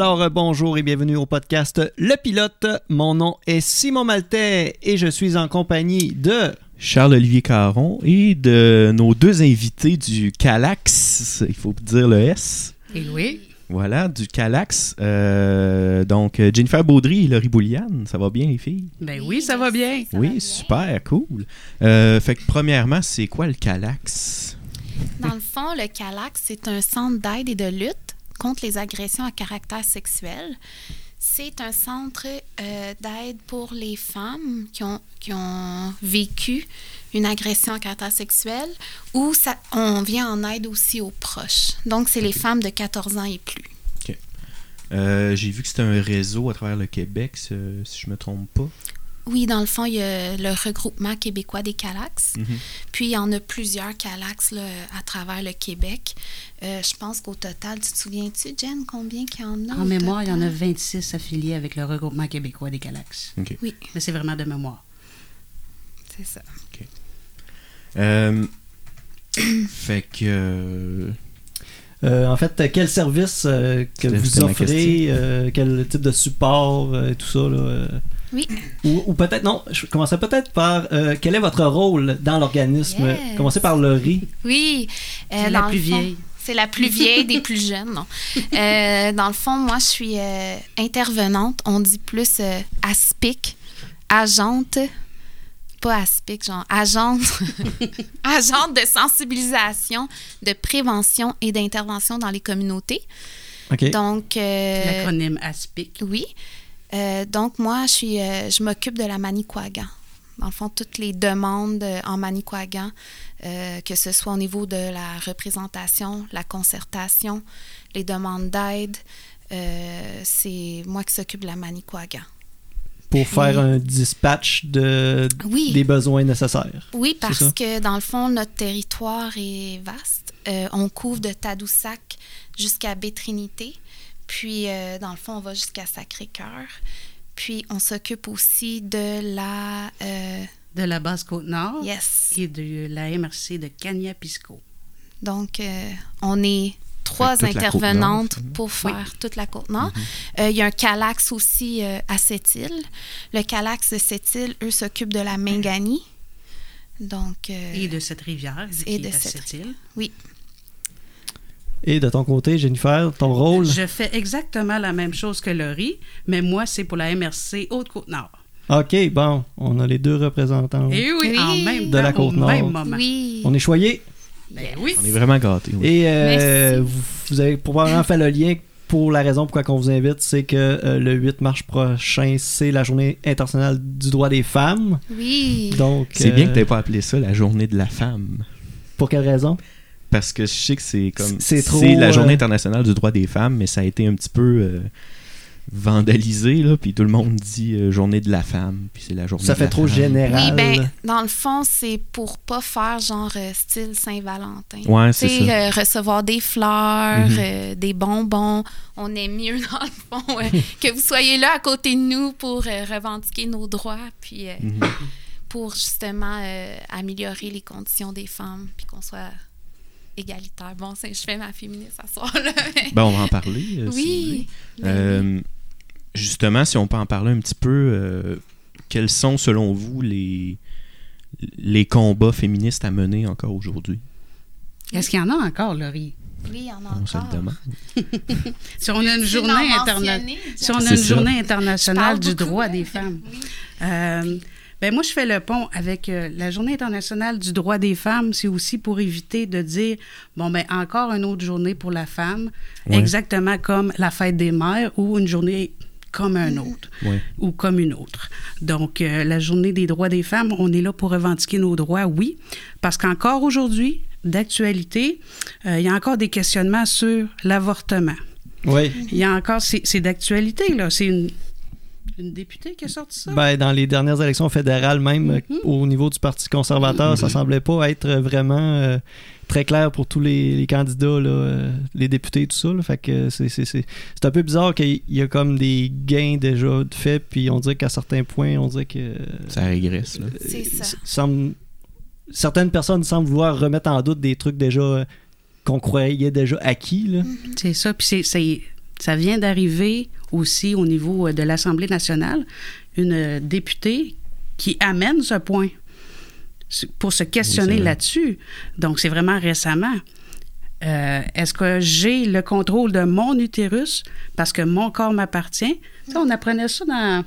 Alors, euh, bonjour et bienvenue au podcast Le Pilote. Mon nom est Simon Maltais et je suis en compagnie de... Charles-Olivier Caron et de nos deux invités du Calax, il faut dire le S. Et oui. Voilà, du Calax. Euh, donc, Jennifer Baudry et Laurie Bouliane, ça va bien les filles? Ben oui, ça va bien. oui, va bien. super, cool. Euh, fait que premièrement, c'est quoi le Calax? Dans le fond, le CALAX, c'est un centre d'aide et de lutte contre les agressions à caractère sexuel. C'est un centre euh, d'aide pour les femmes qui ont, qui ont vécu une agression à caractère sexuel ou ça, on vient en aide aussi aux proches. Donc, c'est les femmes de 14 ans et plus. Euh, J'ai vu que c'était un réseau à travers le Québec, si si je me trompe pas. Oui, dans le fond, il y a le regroupement québécois des CALAX. Mhm. Puis, il y en a plusieurs CALAX là, à travers le Québec. Euh, je pense qu'au total, tu te souviens-tu, Jen, combien qu'il y en a? En mémoire, il y en a total? 26 affiliés avec le regroupement québécois des Calax. Oui, Mais c'est vraiment de mémoire. c'est ça. Euh, fait que... euh, en fait, quel service euh, que vous offrez, euh, quel type de support euh, et tout ça. Là, euh? Oui. Ou, ou peut-être, non, je commencerai peut-être par euh, quel est votre rôle dans l'organisme? Yes. Commencez par Laurie. Oui. euh, C'est la dans plus le fond, vieille. C'est la plus vieille des plus jeunes, non? Euh, dans le fond, moi, je suis euh, intervenante. On dit plus euh, aspic, agente, pas aspic, genre agente, agente de sensibilisation, de prévention et d'intervention dans les communautés. OK. Donc, euh, L'acronyme ASPIC. oui. Euh, donc, moi, je, suis, euh, je m'occupe de la Manicouagan. Dans le fond, toutes les demandes euh, en Manicouagan, euh, que ce soit au niveau de la représentation, la concertation, les demandes d'aide, c'est moi qui s'occupe de la Manicouagan. Pour faire un dispatch de, Oui. des besoins nécessaires. Oui, parce que dans le fond, notre territoire est vaste. Euh, on couvre de Tadoussac jusqu'à Bétrinité. Puis, euh, dans le fond, on va jusqu'à Sacré-Cœur. Puis, on s'occupe aussi de la... euh, De la base Côte-Nord yes. et de la MRC de Cagna-Pisco. Donc, euh, on est trois intervenantes pour Oui. faire toute la Côte-Nord. Euh, Il y a un Calax aussi euh, à Sept-Îles. Le Calax de Sept-Îles, eux, s'occupent de la Mingani. Donc, euh, Et de cette rivière, et de est à cette cette île. oui. Et de ton côté, Jennifer, ton rôle? Je fais exactement la même chose que Laurie, mais moi, c'est pour la MRC Haute-Côte-Nord. OK, bon, on a les deux représentants. Et oui, Oui. en même De la au Côte-Nord. même moment. Oui. On est choyés? Ben oui. on est vraiment gâtés. oui. Et euh, vous, vous avez probablement fait le lien pour la raison pourquoi on vous invite, c'est que euh, le 8 mars prochain, c'est la journée internationale du droit des femmes. Oui. Donc, C'est bien euh, que tu pas appelé ça la journée de la femme. Pour quelle raison? Parce que je sais que c'est comme. C'est trop, la journée euh, internationale du droit des femmes, mais ça a été un petit peu euh, vandalisé, là. Puis tout le monde dit euh, journée de la femme. Puis c'est la journée Ça de fait la trop femme. général. Oui, ben, dans le fond, c'est pour pas faire genre euh, style Saint-Valentin. Ouais, Tu c'est ça. euh, recevoir des fleurs, Mhm. euh, des bonbons. On est mieux, dans le fond, euh, que vous soyez là à côté de nous pour euh, revendiquer nos droits, puis euh, Mhm. pour justement euh, améliorer les conditions des femmes, puis qu'on soit égalitaire. Bon, c'est- je fais ma féministe à soir, là. mais- Ben, on va en parler. euh, si vous voulez. oui. ben. Euh, justement, si on peut en parler un petit peu, euh, quels sont selon vous les, les combats féministes à mener encore aujourd'hui? Est-ce qu'il y en a encore, Laurie? Oui, il y en a On se le encore. demande. Si on a une journée Si on a une journée internationale du beaucoup. droit des femmes. Euh, ben moi, je fais le pont avec euh, la journée internationale du droit des femmes. C'est aussi pour éviter de dire, bon, ben encore une autre journée pour la femme, exactement comme la fête des mères ou une journée comme un autre ou comme une autre. Donc, euh, la journée des droits des femmes, on est là pour revendiquer nos droits, oui, parce qu'encore aujourd'hui, d'actualité, euh, il y a encore des questionnements sur l'avortement. Oui. Il y a encore, c'est c'est d'actualité, là. C'est une, une députée qui a sorti ça? Ben, dans les dernières élections fédérales, même euh, au niveau du Parti conservateur, ça semblait pas être vraiment euh, très clair pour tous les, les candidats, là, euh, les députés, tout ça. là. Fait que c'est- c'est c'est- c'est un peu bizarre qu'il y a comme des gains déjà de fait, puis on dirait qu'à certains points, on dirait que. Ça régresse, là. C'est ça. s- semble- certaines personnes semblent vouloir remettre en doute des trucs déjà euh, qu'on croyait déjà acquis. Là. C'est ça. Puis c'est- c'est Ça vient d'arriver aussi au niveau euh, de l'Assemblée nationale, une euh, députée qui amène ce point pour se questionner là-dessus. Donc, c'est vraiment récemment. Euh, Est-ce que j'ai le contrôle de mon utérus? Parce que mon corps m'appartient? On apprenait ça dans,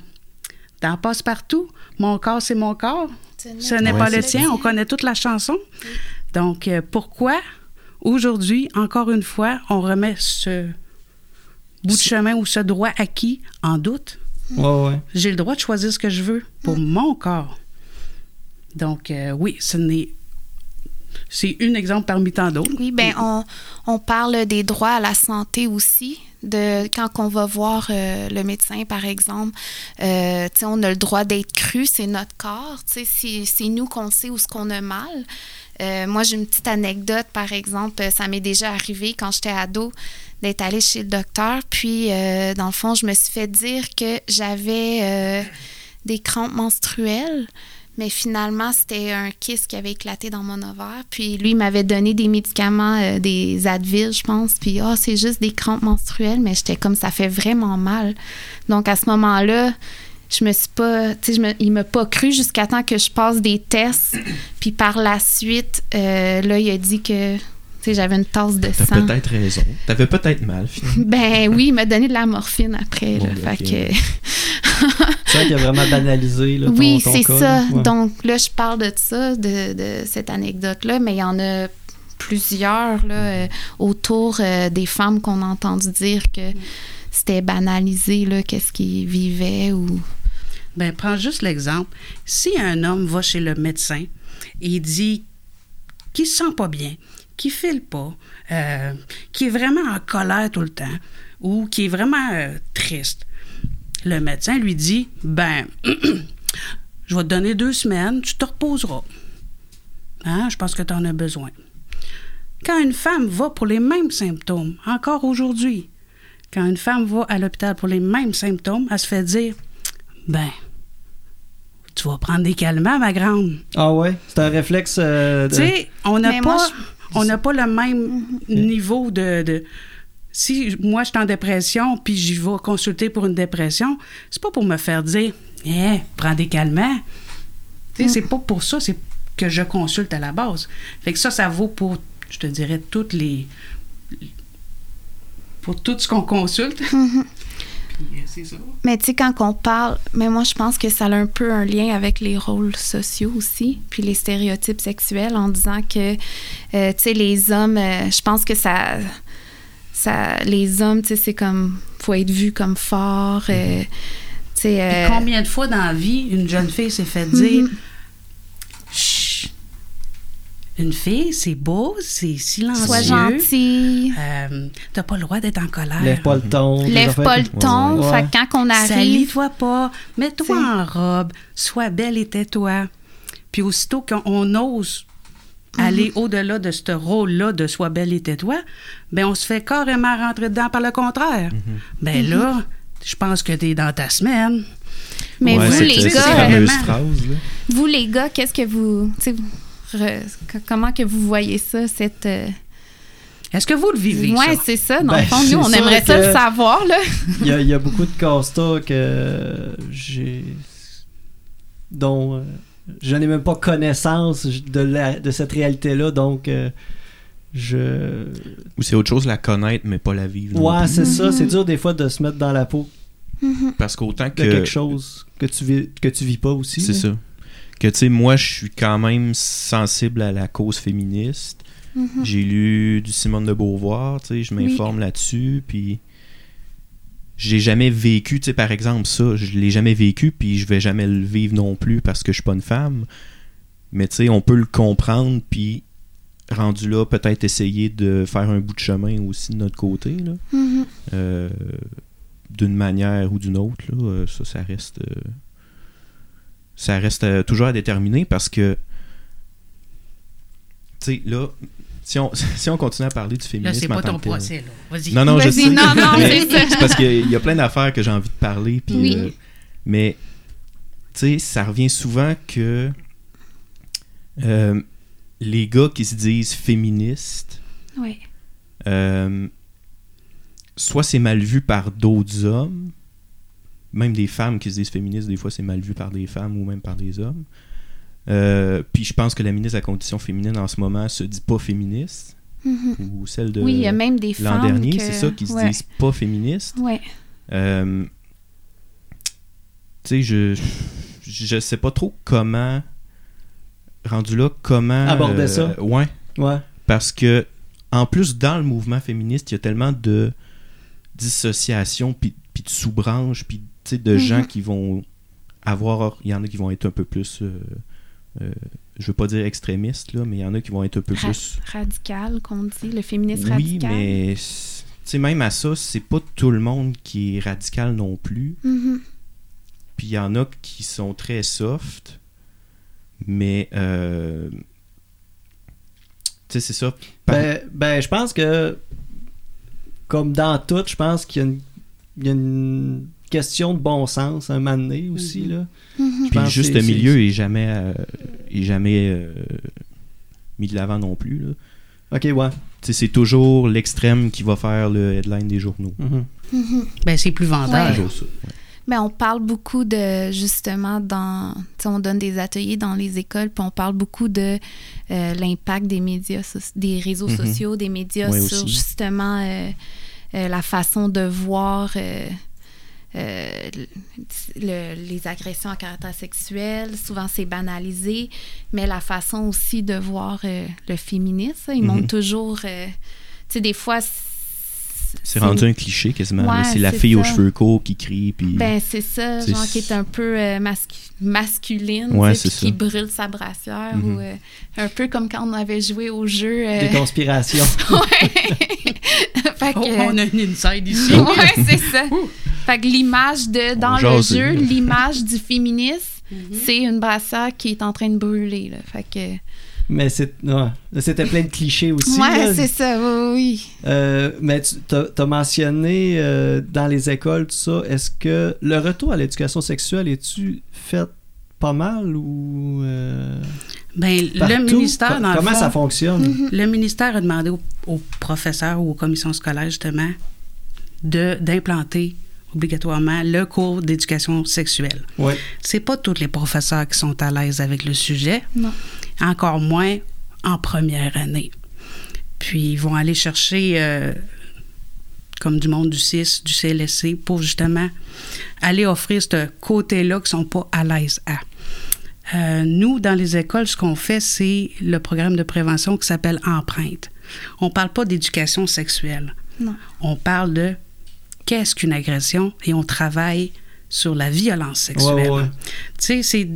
dans Passe-Partout. Mon corps, c'est mon corps. Ce n'est pas le tien. On connaît toute la chanson. Donc, euh, pourquoi aujourd'hui, encore une fois, on remet ce bout de chemin ou ce droit acquis en doute? Ouais, ouais. J'ai le droit de choisir ce que je veux pour mon corps. Donc, euh, oui, ce n'est. C'est un exemple parmi tant d'autres. Oui, ben on, on parle des droits à la santé aussi. De, quand on va voir euh, le médecin, par exemple, euh, tu sais, on a le droit d'être cru, c'est notre corps. tu sais, C'est nous qu'on sait où ce qu'on a mal. Euh, moi, j'ai une petite anecdote, par exemple, ça m'est déjà arrivé quand j'étais ado d'être allée chez le docteur. Puis, euh, dans le fond, je me suis fait dire que j'avais euh, des crampes menstruelles. Mais finalement, c'était un kyste qui avait éclaté dans mon ovaire. Puis lui, il m'avait donné des médicaments, euh, des Advil, je pense. Puis, ah, c'est juste des crampes menstruelles. Mais j'étais comme, ça fait vraiment mal. Donc, à ce moment-là, je me suis pas, tu sais, il m'a pas cru jusqu'à temps que je passe des tests. Puis par la suite, là, il a dit que, j'avais une tasse de T'as sang. peut-être raison. T'avais peut-être mal, finalement. Ben oui, il m'a donné de la morphine après. Bon, là. Fait ok. que- C'est vrai qu'il a vraiment banalisé là, ton, oui, ton c'est cas, ça. là. Ouais. Donc là, je parle de ça, de, de cette anecdote-là, mais il y en a plusieurs là, euh, autour euh, des femmes qu'on a entendu dire que c'était banalisé, là, qu'est-ce qu'ils vivaient ou... Ben, prends juste l'exemple. Si un homme va chez le médecin et il dit qu'il se sent pas bien, qu'il file pas, euh, qu'il est vraiment en colère tout le temps ou qu'il est vraiment euh, triste, le médecin lui dit Ben, je vais te donner deux semaines, tu te reposeras. Hein, je pense que tu en as besoin. Quand une femme va pour les mêmes symptômes, encore aujourd'hui, quand une femme va à l'hôpital pour les mêmes symptômes, elle se fait dire Ben, tu vas prendre des calmants, ma grande. Ah ouais, c'est un réflexe euh, de... Tu sais, on n'a moi, pas, je- on n'a pas le même niveau de, de- Si moi, je suis en dépression, puis j'y vais consulter pour une dépression, c'est pas pour me faire dire Eh, prends des calmants. C'est pas pour ça, c'est que je consulte à la base. Fait que ça, ça vaut pour, je te dirais, toutes les. pour tout ce qu'on consulte. Euh, ça. Mais tu sais, quand on parle, mais moi, je pense que ça a un peu un lien avec les rôles sociaux aussi, puis les stéréotypes sexuels, en disant que, euh, tu sais, les hommes, euh, je pense que ça, ça, les hommes, tu sais, c'est comme, faut être vu comme fort, euh, tu sais. Euh, combien de fois dans la vie, une jeune fille s'est fait dire Mhm. Une fille, c'est beau, c'est silencieux. sois gentil, Euh, T'as pas le droit d'être en colère. Lève pas le ton. des lève pas le ton. Ouais. Fait que quand on arrive, Salis-toi pas, mets-toi en robe, sois belle et tais-toi. Puis aussitôt qu'on ose Mhm. aller au-delà de ce rôle-là de sois belle et tais-toi, ben on se fait carrément rentrer dedans par le contraire. Mhm. Ben là, je pense que t'es dans ta semaine. mais Ouais, vous, c'est- les gars, euh, fameuses vraiment. phrases, là. vous, les gars, qu'est-ce que vous, comment que vous voyez ça, cette... euh, Est-ce que vous le vivez, Ouais, ça? c'est ça. Dans Ben, le fond, nous, on aimerait ça le savoir. Il y, a, il y a beaucoup de constats que j'ai. dont euh, je n'ai même pas connaissance de, la, de cette réalité-là, donc euh, je. Ou c'est autre chose la connaître, mais pas la vivre. non Ouais, c'est ça. C'est dur des fois de se mettre dans la peau Parce qu'autant de que. quelque chose que tu vis, que tu vis pas aussi. C'est ça. Que tu sais, moi, je suis quand même sensible à la cause féministe. Mhm. J'ai lu du Simone de Beauvoir, tu sais, je Oui. m'informe là-dessus, puis j'ai jamais vécu, tu sais, par exemple, ça, je l'ai jamais vécu, puis je vais jamais le vivre non plus parce que je suis pas une femme. Mais tu sais, on peut le comprendre, puis rendu là, peut-être essayer de faire un bout de chemin aussi de notre côté, là. Mhm. Euh, d'une manière ou d'une autre, là, euh, ça, ça reste. euh, ça reste euh, toujours à déterminer parce que. Tu sais, là, si on, si on continue à parler du Là, féminisme. c'est pas ton procès, là. Vas-y. Non, non, je sais. non, non, c'est ça. c'est parce qu'il y a plein d'affaires que j'ai envie de parler. Puis, Oui. euh, mais, tu sais, ça revient souvent que euh, les gars qui se disent féministes, Oui. euh, soit c'est mal vu par d'autres hommes, même des femmes qui se disent féministes, des fois c'est mal vu par des femmes ou même par des hommes. Euh, puis je pense que la ministre de la Condition féminine en ce moment se dit pas féministe, Mhm. ou celle de oui, même des l'an dernier, que- c'est ça, qui se ouais. disent pas féministes. Ouais. Euh, tu sais, je, je sais pas trop comment, rendu là, comment... Aborder euh, ça? Ouais, Ouais. parce que, en plus, dans le mouvement féministe, il y a tellement de dissociation, puis puis de sous-branches, puis de Mhm. gens qui vont avoir... Il y en a qui vont être un peu plus... euh, euh, je veux pas dire extrémistes, là, mais il y en a qui vont être un peu Ra- plus... Radical, qu'on dit, le féminisme Oui, radical. mais... c'est- Tu sais, même à ça, c'est pas tout le monde qui est radical non plus. Mhm. Puis il y en a qui sont très soft, mais euh, tu sais, c'est ça. Par- Ben, ben, je pense que, comme dans tout, je pense qu'il y a une, il y a une question de bon sens un moment donné aussi. Mhm. Là. Mhm. Je puis pense le juste c'est- milieu est jamais, euh, est jamais euh, mis de l'avant non plus. là. Ok, ouais. C'est toujours l'extrême qui va faire le headline des journaux. Mhm. Mhm. Ben, c'est plus vendeur. Ouais. Mais on parle beaucoup de, justement, dans. On donne des ateliers dans les écoles, puis on parle beaucoup de euh, l'impact des médias, so- des réseaux sociaux, des médias Ouais, sur, aussi. justement, euh, euh, la façon de voir. euh, euh, le- les agressions à caractère sexuel, souvent c'est banalisé, mais la façon aussi de voir euh, le féminisme, ils montrent toujours, euh, tu sais, des fois, C'est rendu un cliché quasiment. Ouais, c'est la fille aux cheveux courts qui crie. Puis... Ben, c'est ça, genre qui est un peu euh, mascu- masculine, Ouais, puis qui brûle sa brassière, Mhm. ou euh, un peu comme quand on avait joué au jeu. euh, Des conspirations. ouais. fait que, Oh, on a une inside ici. ouais, c'est ça. Fait que l'image de, dans le jeu, l'image du féminisme, Mhm. c'est une brassière qui est en train de brûler, là. Fait que, Mais. C'était plein de clichés aussi. ouais, c'est ça, oui, oui. Euh, mais tu as, mentionné euh, dans les écoles, tout ça. Est-ce que le retour à l'éducation sexuelle est-tu fait pas mal ou. euh, Ben, partout? le ministère, le Comment fond, ça fonctionne? Le ministère a demandé aux, aux professeurs ou aux commissions scolaires, justement, de, d'implanter obligatoirement le cours d'éducation sexuelle. Ouais. C'est pas tous les professeurs qui sont à l'aise avec le sujet, Non. Encore moins en première année. Puis ils vont aller chercher, euh, comme du monde du CIS, du CLSC, pour justement aller offrir ce côté-là qui sont pas à l'aise à. Euh, nous, dans les écoles, ce qu'on fait, c'est le programme de prévention qui s'appelle Empreinte. On parle pas d'éducation sexuelle. Non. On parle de qu'est-ce qu'une agression et on travaille sur la violence sexuelle. Ouais, ouais. Tu sais, c'est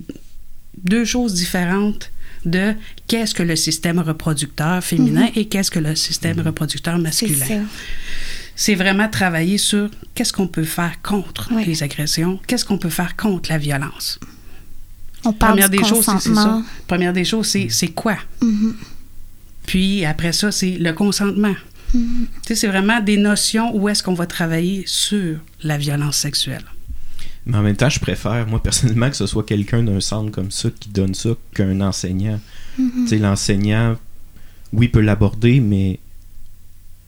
deux choses différentes de qu'est-ce que le système reproducteur féminin et qu'est-ce que le système reproducteur Mhm. C'est masculin. C'est vraiment travailler sur qu'est-ce qu'on peut faire contre Oui. les agressions, qu'est-ce qu'on peut faire contre la violence. On parle Première du des choses, c'est- ça. Première des choses, c'est c'est quoi? Mhm. Puis après ça, c'est le consentement. Mhm. Tu sais, c'est vraiment des notions où est-ce qu'on va travailler sur la violence sexuelle. Mais en même temps, je préfère, moi, personnellement, que ce soit quelqu'un d'un centre comme ça qui donne ça qu'un enseignant. Tu sais, l'enseignant, oui, peut l'aborder, mais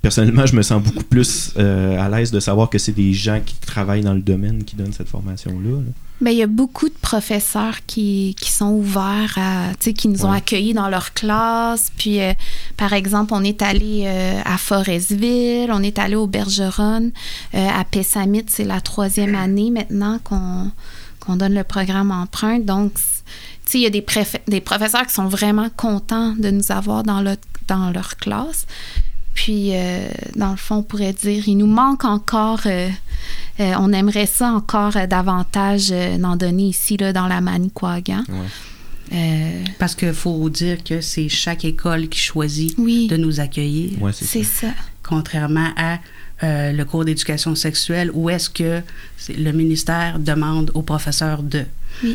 personnellement, je me sens beaucoup plus euh, à l'aise de savoir que c'est des gens qui travaillent dans le domaine qui donnent cette formation-là. là. Ben, il y a beaucoup de professeurs qui, qui sont ouverts à, qui nous ont accueillis dans leur classe. Puis, euh, par exemple, on est allé euh, à Forestville, on est allé au Bergeron, euh, à Pessamit, c'est la troisième année maintenant qu'on qu'on donne le programme empreinte. Donc, c- tu sais, il y a des, des professeurs qui sont vraiment contents de nous avoir dans, le- dans leur classe. Puis, euh, dans le fond, on pourrait dire, il nous manque encore, euh, euh, on aimerait ça encore euh, davantage euh, d'en donner ici, là, dans la Manicouagan. Ouais. Euh, Parce qu'il faut dire que c'est chaque école qui choisit oui, de nous accueillir. Ouais, c'est ça. ça. contrairement à euh, le cours d'éducation sexuelle où est-ce que le ministère demande aux professeurs de. Oui.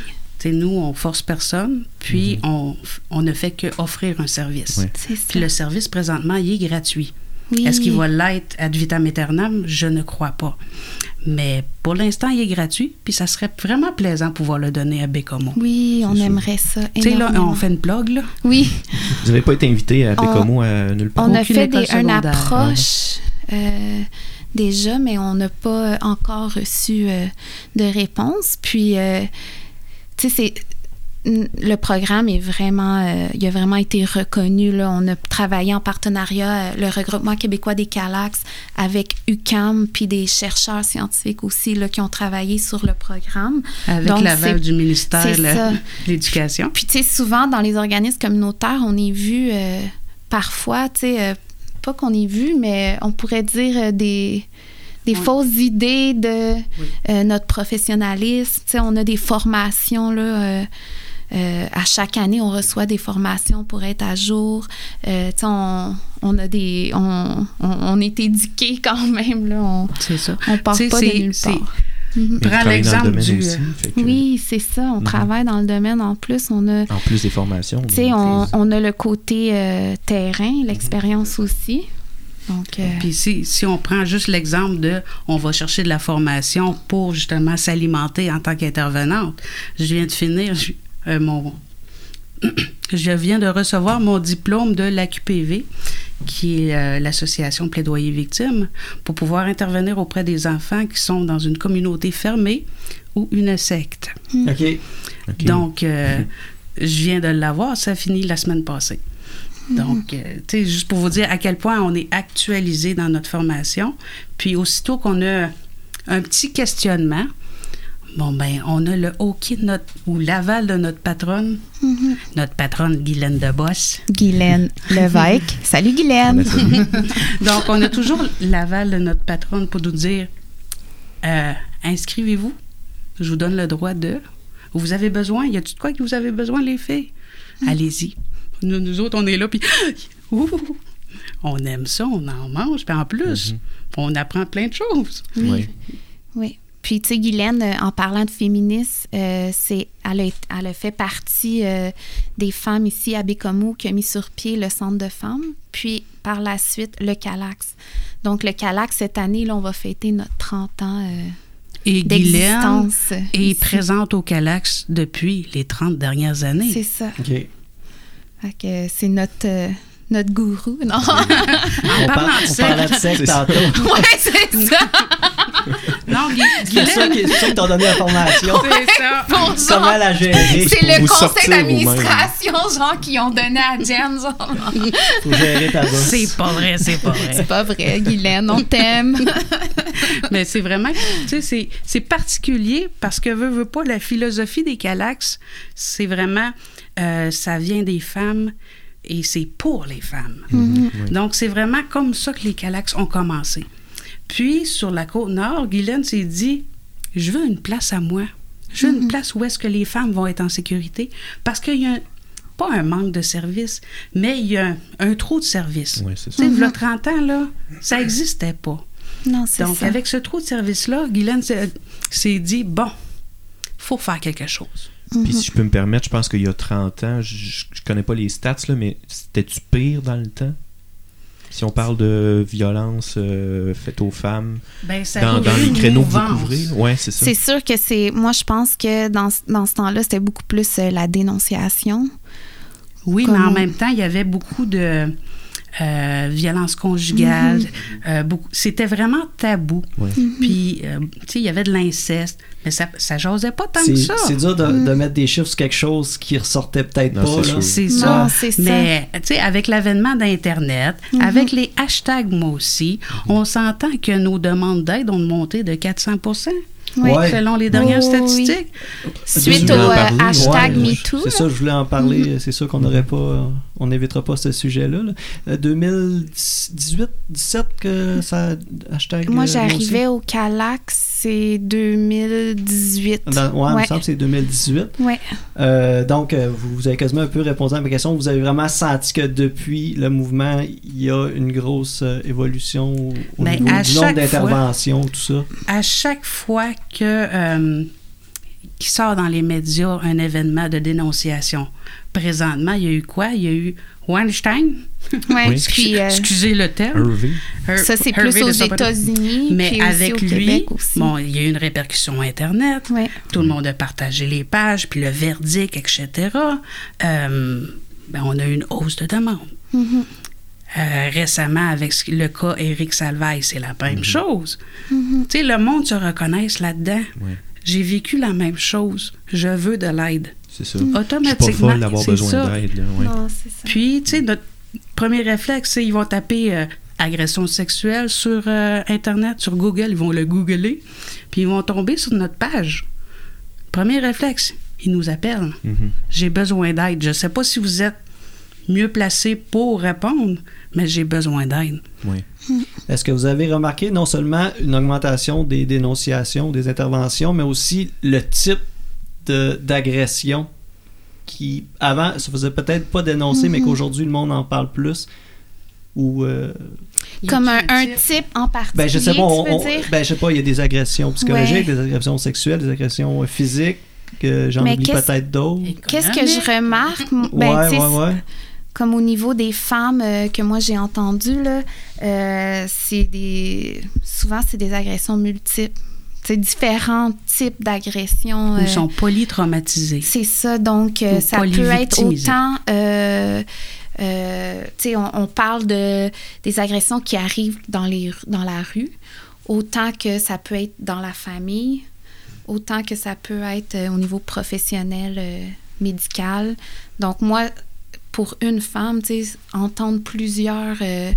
Nous, on force personne, puis on, on ne fait qu'offrir un service. Puis le service, présentement, il est gratuit. Oui. Est-ce qu'il va l'être ad vitam aeternam? Je ne crois pas. Mais pour l'instant, il est gratuit, puis ça serait vraiment plaisant de pouvoir le donner à Bécomo. Oui, on sûr. aimerait ça. Tu sais, là, on fait une plug, là. Oui, Vous n'avez pas été invité à Bécomo à nulle part? on a Aucune fait des, une approche euh, déjà, mais on n'a pas encore reçu euh, de réponse. Puis, euh, tu sais, c'est le programme est vraiment, euh, il a vraiment été reconnu. Là. On a travaillé en partenariat, euh, le regroupement québécois des Calax, avec UCAM, puis des chercheurs scientifiques aussi là, qui ont travaillé sur le programme. Avec l'aval du ministère de l'Éducation. Puis, tu sais, souvent, dans les organismes communautaires, on est vu euh, parfois, tu sais, euh, pas qu'on est vu, mais on pourrait dire des, des Oui. fausses idées de Oui. euh, notre professionnalisme. Tu sais, on a des formations, là. euh, euh, à chaque année, on reçoit des formations pour être à jour. Euh, tu sais, on, on a des, on, on, on est éduqués quand même là. On, ça. on part pas de c'est- nulle part. Mhm. Prends je travaille dans le l'exemple domaine du, aussi, que, Oui, c'est ça. On Mhm. travaille dans le domaine en plus. On a, En plus des formations. tu sais, on, on a le côté euh, terrain, l'expérience aussi. Puis si, si on prend juste l'exemple de on va chercher de la formation pour justement s'alimenter en tant qu'intervenante, je viens de finir je, euh, mon je viens de recevoir mon diplôme de l'AQPV qui est euh, l'association plaidoyer victime pour pouvoir intervenir auprès des enfants qui sont dans une communauté fermée ou une secte. OK. ok. Donc euh, je viens de l'avoir, ça a fini la semaine passée. Donc, euh, tu sais, juste pour vous dire à quel point on est actualisé dans notre formation. Puis, aussitôt qu'on a un petit questionnement, bon, ben, on a le OK de notre, ou l'aval de notre patronne, mhm. notre patronne Guylaine Debosse. Guylaine Levesque. Salut Guylaine. Donc, on a toujours l'aval de notre patronne pour nous dire euh, inscrivez-vous, je vous donne le droit de. Vous avez besoin, y a-tu de quoi que vous avez besoin, les filles? Allez-y. Nous, nous autres, on est là, puis on aime ça, on en mange, puis en plus, Mhm. on apprend plein de choses. Oui. Puis, tu sais, Guylaine, euh, en parlant de féminisme, euh, c'est, elle, a, été- elle a fait partie euh, des femmes ici à Bécomo qui a mis sur pied le centre de femmes, puis par la suite, le Calax. Donc, le Calax, cette année, là, on va fêter notre 30 ans euh, Et Guylaine d'existence. est ici. présente au Calax depuis les 30 dernières années. C'est ça. OK. Fait que c'est notre, euh, notre gourou. Non? On, parle, de on parlait de ça. tantôt. ouais, c'est ça. non, C'est ça Guylaine, qui c'est ça qui t'ont donné la formation. c'est ça. Comment la gérer. c'est le vous conseil d'administration, genre, qui ont donné à Jen, genre. Faut gérer ta bosse. C'est pas vrai, c'est pas vrai. C'est pas vrai, Guylaine, on t'aime. Mais c'est vraiment, tu sais, c'est- c'est particulier parce que veut, veut pas, la philosophie des Calax, c'est vraiment, euh, ça vient des femmes et c'est pour les femmes. Oui. Donc, c'est vraiment comme ça que les Calax ont commencé. Puis, sur la côte nord, Guylaine s'est dit, je veux une place à moi. Je veux une place où est-ce que les femmes vont être en sécurité parce qu'il y a un- pas un manque de services, mais il y a un, un trop de services. Ouais, c'est ça. sais, v'là 30 ans, là, ça n'existait pas. Non, c'est Donc, ça. avec ce trou de service-là, Guylaine s'est s'est dit, bon, faut faire quelque chose. Puis si je peux me permettre, je pense qu'il y a 30 ans, je, je- connais pas les stats, là, mais c'était-tu pire dans le temps? Si on parle de violence euh, faite aux femmes, Ben, ça dans, a dans les une créneaux que vous couvrez, ouais, c'est ça. C'est sûr que c'est. Moi, je pense que dans, ce- dans ce temps-là, c'était beaucoup plus euh, la dénonciation. Oui, Comme mais en même temps, il y avait beaucoup de euh, violence conjugale. Mhm. euh, beaucoup- C'était vraiment tabou. Ouais. Puis, euh, tu sais, il y avait de l'inceste, mais ça, ça jasait pas tant que ça. c'est dur de, de mettre des chiffres sur quelque chose qui ressortait peut-être Non, pas. c'est ça. c'est ça. Mais, tu sais, avec l'avènement d'Internet, avec les hashtags, moi aussi, on s'entend que nos demandes d'aide ont monté de 400 Oui. Ouais. selon les dernières Oh, oui. statistiques. Suite au euh, parler, hashtag Ouais, MeToo. C'est ça, je voulais en parler. C'est sûr qu'on n'aurait pas, euh, on n'évitera pas ce sujet-là. là. Euh, 2018, 17 que ça hashtag. Moi, euh, j'arrivais au Calax, c'est 2018. aussi. Dans- ouais, il me semble que c'est 2018. Ouais. Euh, donc, euh, vous, vous avez quasiment un peu répondu à ma question. Vous avez vraiment senti que depuis le mouvement, il y a une grosse euh, évolution au, au Ben, niveau du nombre d'interventions, tout ça? À chaque fois que euh, qui sort dans les médias un événement de dénonciation, présentement, il y a eu quoi? Il y a eu Weinstein? Ouais. Oui. Puis, euh, Excusez le terme. Her- ça, c'est plus aux États-Unis, Mais puis aussi avec au lui, Québec aussi. bon, il y a eu une répercussion Internet. Ouais. Tout le monde a partagé les pages, puis le verdict, etc. Euh, ben, on a eu une hausse de demande. Mhm. Euh, récemment, avec le cas Éric Salvaille, c'est la même Mhm. chose. Tu sais, le monde se reconnaisse là-dedans. Ouais. J'ai vécu la même chose. Je veux de l'aide. C'est ça. Je suis pas Automatiquement, folle d'avoir besoin d'aide. ouais. Non, c'est ça. Puis, tu sais, notre premier réflexe, c'est ils vont taper euh, agression sexuelle sur euh, Internet, sur Google, ils vont le googler, puis ils vont tomber sur notre page. Premier réflexe, ils nous appellent. Mhm. J'ai besoin d'aide. Je ne sais pas si vous êtes mieux placé pour répondre, mais j'ai besoin d'aide. Ouais. Est-ce que vous avez remarqué non seulement une augmentation des dénonciations, des interventions, mais aussi le type de- d'agression qui, avant, se faisait peut-être pas dénoncer, mais Mhm. qu'aujourd'hui, le monde en parle plus? Ou, euh, Comme un, un type? en particulier, ben, je sais pas, on- on- ben, je sais pas, il y a des agressions psychologiques, Ouais. des agressions sexuelles, des agressions euh, physiques, que j'en Mais oublie qu'est-ce- peut-être d'autres. Qu'est-ce que je remarque? ben, ouais, ouais, ouais. Comme au niveau des femmes euh, que moi j'ai entendues, là, euh, c'est des. Souvent, c'est des agressions multiples. C'est différents types d'agressions. Ou euh, sont polytraumatisés. C'est ça, donc ça peut être autant. on, on parle de des agressions qui arrivent dans les dans la rue, autant que ça peut être dans la famille, autant que ça peut être au niveau professionnel, médical. Donc moi, pour une femme, tu sais, entendre plusieurs euh,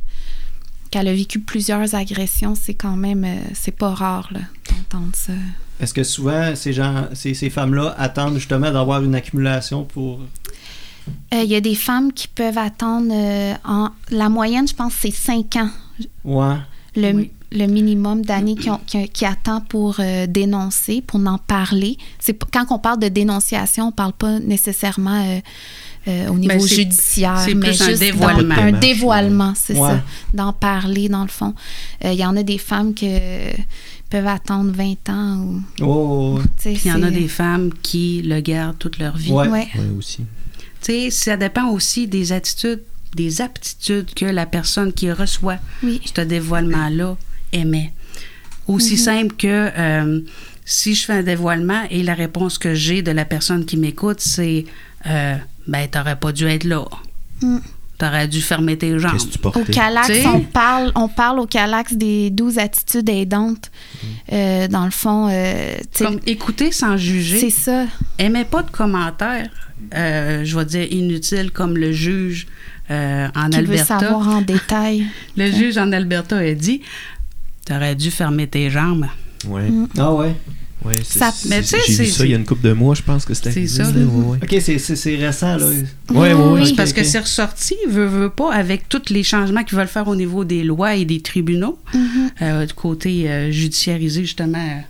qu'elle a vécu plusieurs agressions, c'est quand même euh, c'est pas rare là, d'entendre ça. Est-ce que souvent, ces, gens, ces, ces femmes-là attendent justement d'avoir une accumulation pour... Euh, Il y a des femmes qui peuvent attendre euh, en la moyenne, je pense, c'est 5 ans Ouais. le, Oui. le minimum d'années qui, ont- qui, qui attend pour euh, dénoncer, pour en parler. C'est quand on parle de dénonciation, on parle pas nécessairement euh, euh, au niveau Ben, c'est- judiciaire, c'est mais plus un juste dans- dévoilement. un dévoilement, c'est Ouais. ça, d'en parler dans le fond. Euh, Il y en a des femmes qui peuvent attendre 20 ans ou Oh, il y en a des femmes qui le gardent toute leur vie. Ouais. ouais. Ouais, aussi. Tu sais, ça dépend aussi des attitudes, des aptitudes que la personne qui reçoit Oui. ce dévoilement-là aimait. Aussi Mhm. simple que euh, si je fais un dévoilement et la réponse que j'ai de la personne qui m'écoute, c'est euh, Ben, t'aurais pas dû être là. Mm. T'aurais dû fermer tes jambes. Qu'est-ce que tu Au? Calax, on parle, on parle au Calax des 12 attitudes aidantes. Euh, dans le fond, euh, tu sais, Comme écouter sans c'est juger. ça. Aimez pas de commentaires, euh, je vais dire inutiles, comme le juge euh, en Qui veut Alberta. savoir en détail. Le juge en Alberta a dit T'aurais dû fermer tes jambes. Ouais. Mm. Ah ouais? Ouais, Ça- Mais tu sais, J'ai vu ça il y a une couple de mois, je pense que c'était C'est ça. là, ouais, ouais. Ok, c'est- récent, là. Ouais. Oui. Ok, Parce que c'est ressorti, veut, veut pas, avec tous les changements qu'ils veulent faire au niveau des lois et des tribunaux, Mhm. euh, du côté euh, judiciarisé, justement. euh,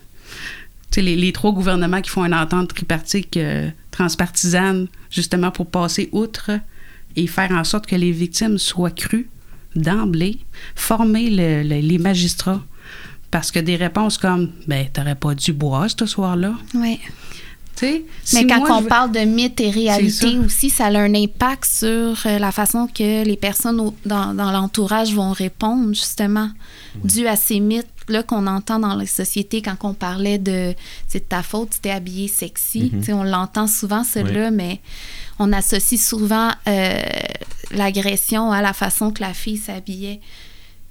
tu sais, les, les trois gouvernements qui font une entente tripartite euh, transpartisane, justement pour passer outre et faire en sorte que les victimes soient crues d'emblée, former le- le- les magistrats. Parce que des réponses comme ben t'aurais pas dû boire ce soir-là. Ouais. Tu sais, Mais si quand moi, on veux- parle de mythes et réalités ça. aussi, ça a un impact sur euh, la façon que les personnes au- dans, dans l'entourage vont répondre, justement, dû à ces mythes-là qu'on entend dans les sociétés quand on parlait de c'est de ta faute, tu t'es habillé sexy. Tu sais, On l'entend souvent, celui-là, mais on associe souvent euh, l'agression à la façon que la fille s'habillait.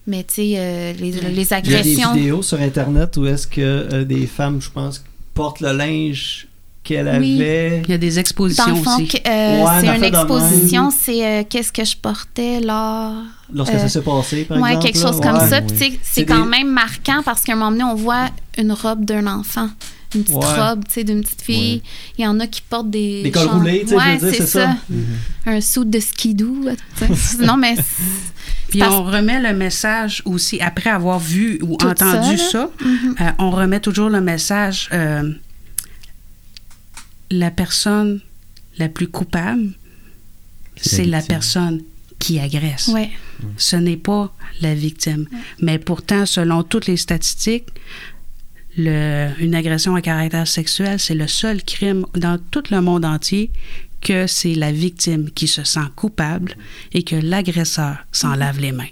Mais tu sais, euh, les, les Il y a des agressions. vidéos sur Internet où est-ce que euh, des femmes, je pense, portent le linge qu'elles Oui. avaient. Il y a des Dans expositions le fond, aussi. euh, Ouais, c'est une exposition, c'est euh, qu'est-ce que je portais lors. Lorsque Euh, ça s'est passé, par ouais, exemple. quelque là. chose comme Ouais. ça. ouais. Puis, tu sais, C'est c'est quand des- même marquant parce qu'à un moment donné, on voit une robe d'un enfant, une petite Ouais. robe, tu sais, d'une petite fille. Il y en a qui portent des. Des cols roulés, tu sais, je Ouais, veux dire, c'est ça. Mhm. Un sou de sais. non, mais. Puis parce- on remet le message aussi, après avoir vu ou Tout entendu ça. Mhm. euh, on remet toujours le message euh, la personne la plus coupable, C'est la personne qui agresse. Ouais. Ce n'est pas la victime. Mais pourtant, selon toutes les statistiques, le- une agression à caractère sexuel, c'est le seul crime dans tout le monde entier que c'est la victime qui se sent coupable et que l'agresseur s'en lave les mains.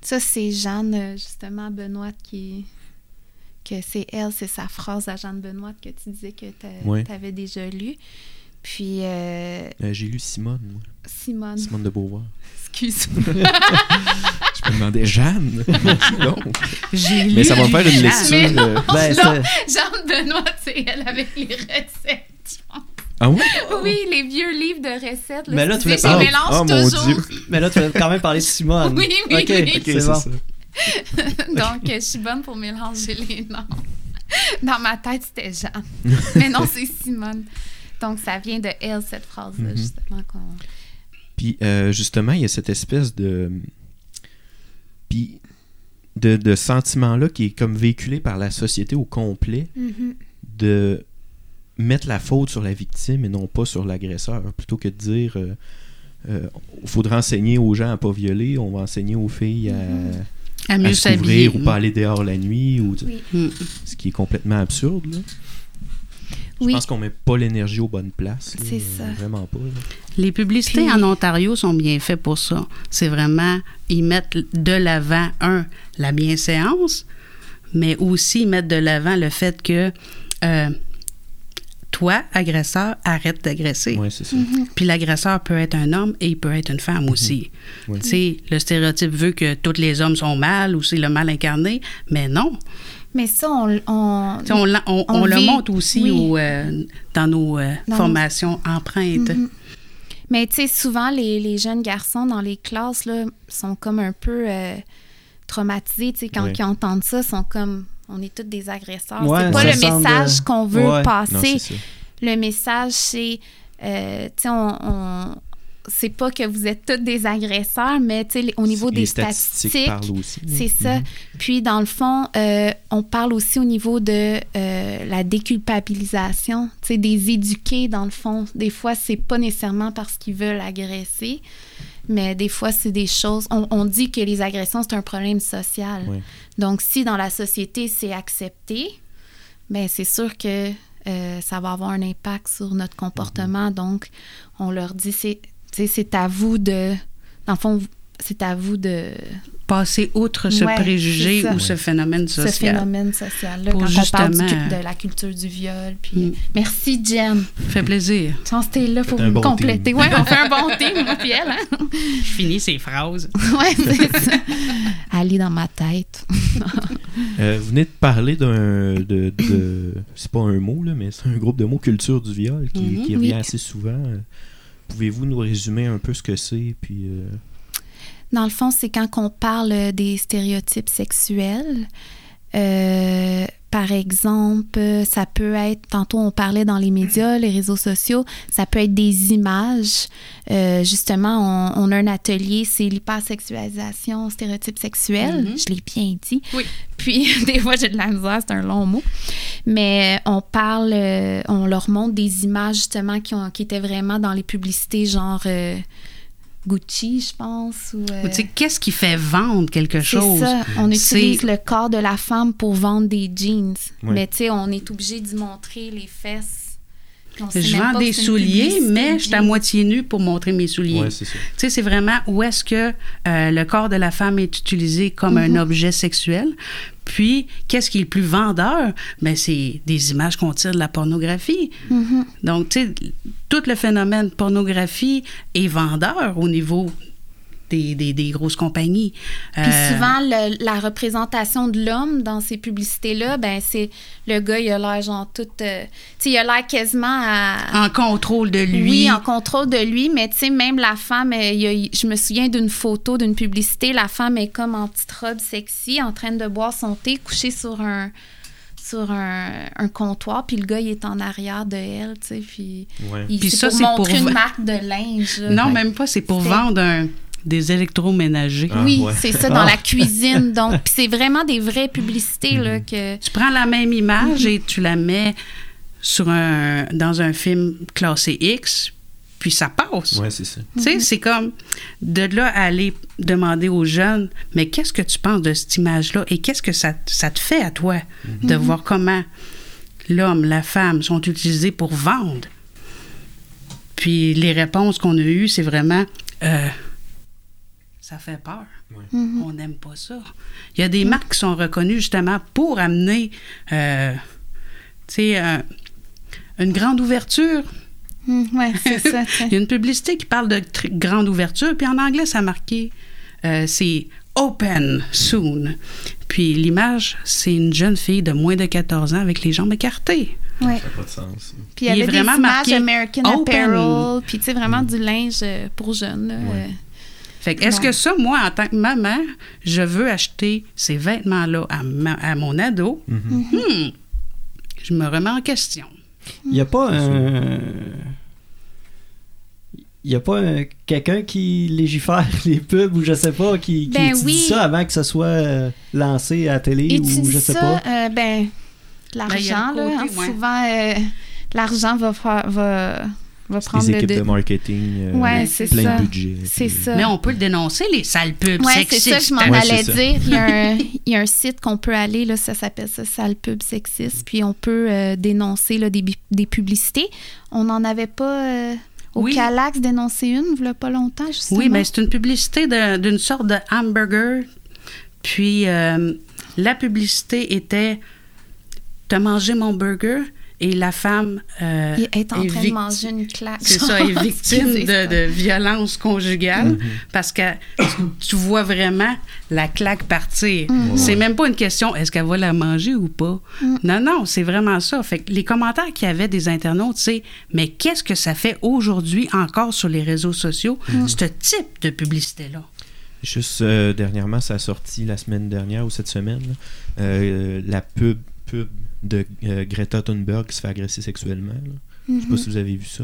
Ça, c'est Jeanne, euh, justement, Benoît, qui. que c'est elle, c'est sa phrase à Jeanne Benoît que tu disais que tu Ouais. avais déjà lu. Puis euh, Euh, J'ai lu Simone, moi. Simone, Simone de Beauvoir. Je me demandais, Jeanne? non. J'ai Mais ça va faire une Jeanne. lecture. Euh, Ben, Non. c'est- Jeanne Benoît, tu sais, elle avec les recettes. Ah ouais? Oui, les vieux livres de recettes. Mais là, tu voulais je parler- Oh, toujours. Dieu. Mais là, tu vas quand même parler de Simone. Oui, oui, Ok, oui. Ok, c'est c'est bon. ça. Donc, je suis bonne pour mélanger les noms. Dans ma tête, c'était Jeanne. Mais non, c'est Simone. Donc, ça vient de elle, cette phrase-là, Mhm. justement. qu'on- Puis euh, justement, il y a cette espèce de. Puis de, de sentiment-là qui est comme véhiculé par la société au complet de mettre la faute sur la victime et non pas sur l'agresseur. Plutôt que de dire euh, euh, faudra enseigner aux gens à pas violer, on va enseigner aux filles à, À à mieux se couvrir s'habiller. ou pas aller dehors la nuit, ou, Oui. Mm. ce qui est complètement absurde. Là. Je Oui. pense qu'on met pas l'énergie aux bonnes places. C'est ça. Vraiment pas. là. Les publicités Puis- en Ontario sont bien faites pour ça. C'est vraiment, ils mettent de l'avant, un, la bienséance, mais aussi ils mettent de l'avant le fait que euh, toi, agresseur, arrête d'agresser. Ouais, c'est ça. Puis l'agresseur peut être un homme et il peut être une femme aussi. Ouais. Tu sais, le stéréotype veut que tous les hommes sont mal ou c'est le mal incarné, mais non. Mais ça, on. on- Tu sais, on, l'a- on- On on le montre aussi oui. au, euh, dans nos euh, Dans- formations empreintes. Mhm. Mais tu sais, souvent, les, les jeunes garçons dans les classes là, sont comme un peu euh, traumatisés. Tu sais, quand ils entendent ça, sont comme. On est tous des agresseurs. Ouais, c'est pas le message qu'on veut Ouais. Passer. le message, c'est, euh, tu sais, on, on- c'est pas que vous êtes tous des agresseurs, mais au niveau des statistiques, c'est ça. Mhm. Puis, dans le fond, euh, on parle aussi au niveau de euh, la déculpabilisation, des éduqués, dans le fond. Des fois, c'est pas nécessairement parce qu'ils veulent agresser, mais des fois, c'est des choses... On, on dit que les agressions, c'est un problème social. Donc, si dans la société, c'est accepté, ben c'est sûr que euh, ça va avoir un impact sur notre comportement. Donc, on leur dit, c'est c'est à vous de... Dans le fond, c'est à vous de... Passer outre ce Ouais, préjugé ou ce phénomène ce social. phénomène social-là, Pour quand on parle du- justement- de la culture du viol. Puis, Mm. Merci, Jen. fait plaisir. Je pense que t'es là pour bon compléter. on fait un bon team, moi puis elle. Hein? Je finis ces phrases. Ouais, c'est ça. Ali dans ma tête. Euh, vous venez de parler d'un. De, de- c'est pas un mot, là, mais c'est un groupe de mots culture du viol qui, Mhm. qui revient Oui. assez souvent. Pouvez-vous nous résumer un peu ce que c'est? Puis, euh, Dans le fond, c'est quand on parle des stéréotypes sexuels. Euh, par exemple, ça peut être, tantôt on parlait dans les médias, les réseaux sociaux, ça peut être des images. Euh, justement, on, on a un atelier, c'est l'hypersexualisation, stéréotypes sexuels. Mhm. Je l'ai bien dit. Oui. Puis, des fois, j'ai de la misère, c'est un long mot. Mais on parle, euh, on leur montre des images justement qui, ont, qui étaient vraiment dans les publicités, genre euh, Gucci, je pense. Ou, euh, Ou tu sais, qu'est-ce qui fait vendre quelque c'est chose? ça. On C'est- utilise le corps de la femme pour vendre des jeans. Mais tu sais, on est obligé d'y montrer les fesses. Je vends des souliers, publicité mais je suis à moitié nue pour montrer mes souliers. ouais, c'est ça. Tu sais, c'est vraiment où est-ce que euh, le corps de la femme est utilisé comme Mhm. un objet sexuel. Puis, qu'est-ce qui est le plus vendeur? Ben, c'est des images qu'on tire de la pornographie. Mhm. Donc, tu sais, tout le phénomène pornographie est vendeur au niveau des, des, des grosses compagnies. Puis Euh, souvent, le- la représentation de l'homme dans ces publicités-là, ben c'est le gars, il a l'air genre tout... euh, tu sais, il a l'air quasiment à... en contrôle de lui. Oui, en contrôle de lui, mais tu sais, même la femme, euh, il y a- je me souviens d'une photo, d'une publicité, la femme est comme en petite robe sexy, en train de boire son thé, couchée sur un sur un, un comptoir, puis le gars, il est en arrière de elle, tu sais, puis Ouais. il Puis ça, pour c'est pour montrer une marque de linge. là. Non, Ouais. même pas, c'est pour vendre un- des électroménagers. Ah, oui, ouais. c'est ça, dans la cuisine. Donc, puis c'est vraiment des vraies publicités, là, que... Tu prends la même image et tu la mets sur un, dans un film classé X, puis ça passe. Ouais, c'est ça. Tu sais, c'est comme de là à aller demander aux jeunes, mais qu'est-ce que tu penses de cette image-là et qu'est-ce que ça, ça te fait à toi de voir comment l'homme, la femme sont utilisés pour vendre? Puis les réponses qu'on a eues, c'est vraiment euh, ça fait peur. Mhm. On n'aime pas ça. Il y a des marques qui sont reconnues justement pour amener, euh, tu sais, un- une grande ouverture ouais, c'est ça. Il y a une publicité qui parle de tr- grande ouverture, puis en anglais, ça a marqué, euh, c'est Open Soon. Puis l'image, c'est une jeune fille de moins de 14 ans avec les jambes écartées. Ouais. Ça n'a pas de sens. Puis il y Il est avait des vraiment images American open. Apparel, puis tu sais, vraiment du linge euh, pour jeunes. là, Ouais. Fait que est-ce que ça, moi, en tant que maman, je veux acheter ces vêtements-là à, ma- à mon ado? Mhm. Hmm. Je me remets en question. Il n'y a pas un. Il n'y a pas un- quelqu'un qui légifère les pubs ou je sais pas, qui, qui Ben étudie oui. ça avant que ça soit euh, lancé à la télé Et ou je sais ça, pas? euh, ben, Ben, l'argent, là, côté, hein, ouais. souvent, euh, l'argent va, faire- va, va prendre Les le équipes de de- marketing, euh, Ouais, c'est plein ça. de budget. C'est puis- ça. Mais on peut le dénoncer, les sales pubs Ouais, c'est sexistes. ça que je m'en Ouais, allais c'est ça. dire. Il y, a un, il y a un site qu'on peut aller, là, ça s'appelle ça, Sale Pub Sexiste, puis on peut euh, dénoncer là, des, publicités. On n'en avait pas euh, au Oui. Calax dénoncé une, il y a pas longtemps, justement. Oui, mais c'est une publicité d'une sorte de hamburger. Puis euh, la publicité était T'as mangé mon burger et la femme euh, est en est train de manger une claque. C'est ça, est victime de, de violence conjugale Mhm. parce que tu vois vraiment la claque partir. Mhm. C'est même pas une question est-ce qu'elle va la manger ou pas? Mhm. Non, non, c'est vraiment ça. Fait que les commentaires qu'il y avait des internautes, c'est mais qu'est-ce que ça fait aujourd'hui encore sur les réseaux sociaux, Mhm. ce type de publicité-là? Juste euh, dernièrement, ça a sorti la semaine dernière ou cette semaine, là, euh, la pub, pub de euh, Greta Thunberg qui se fait agresser sexuellement. là. Je sais pas si vous avez vu ça.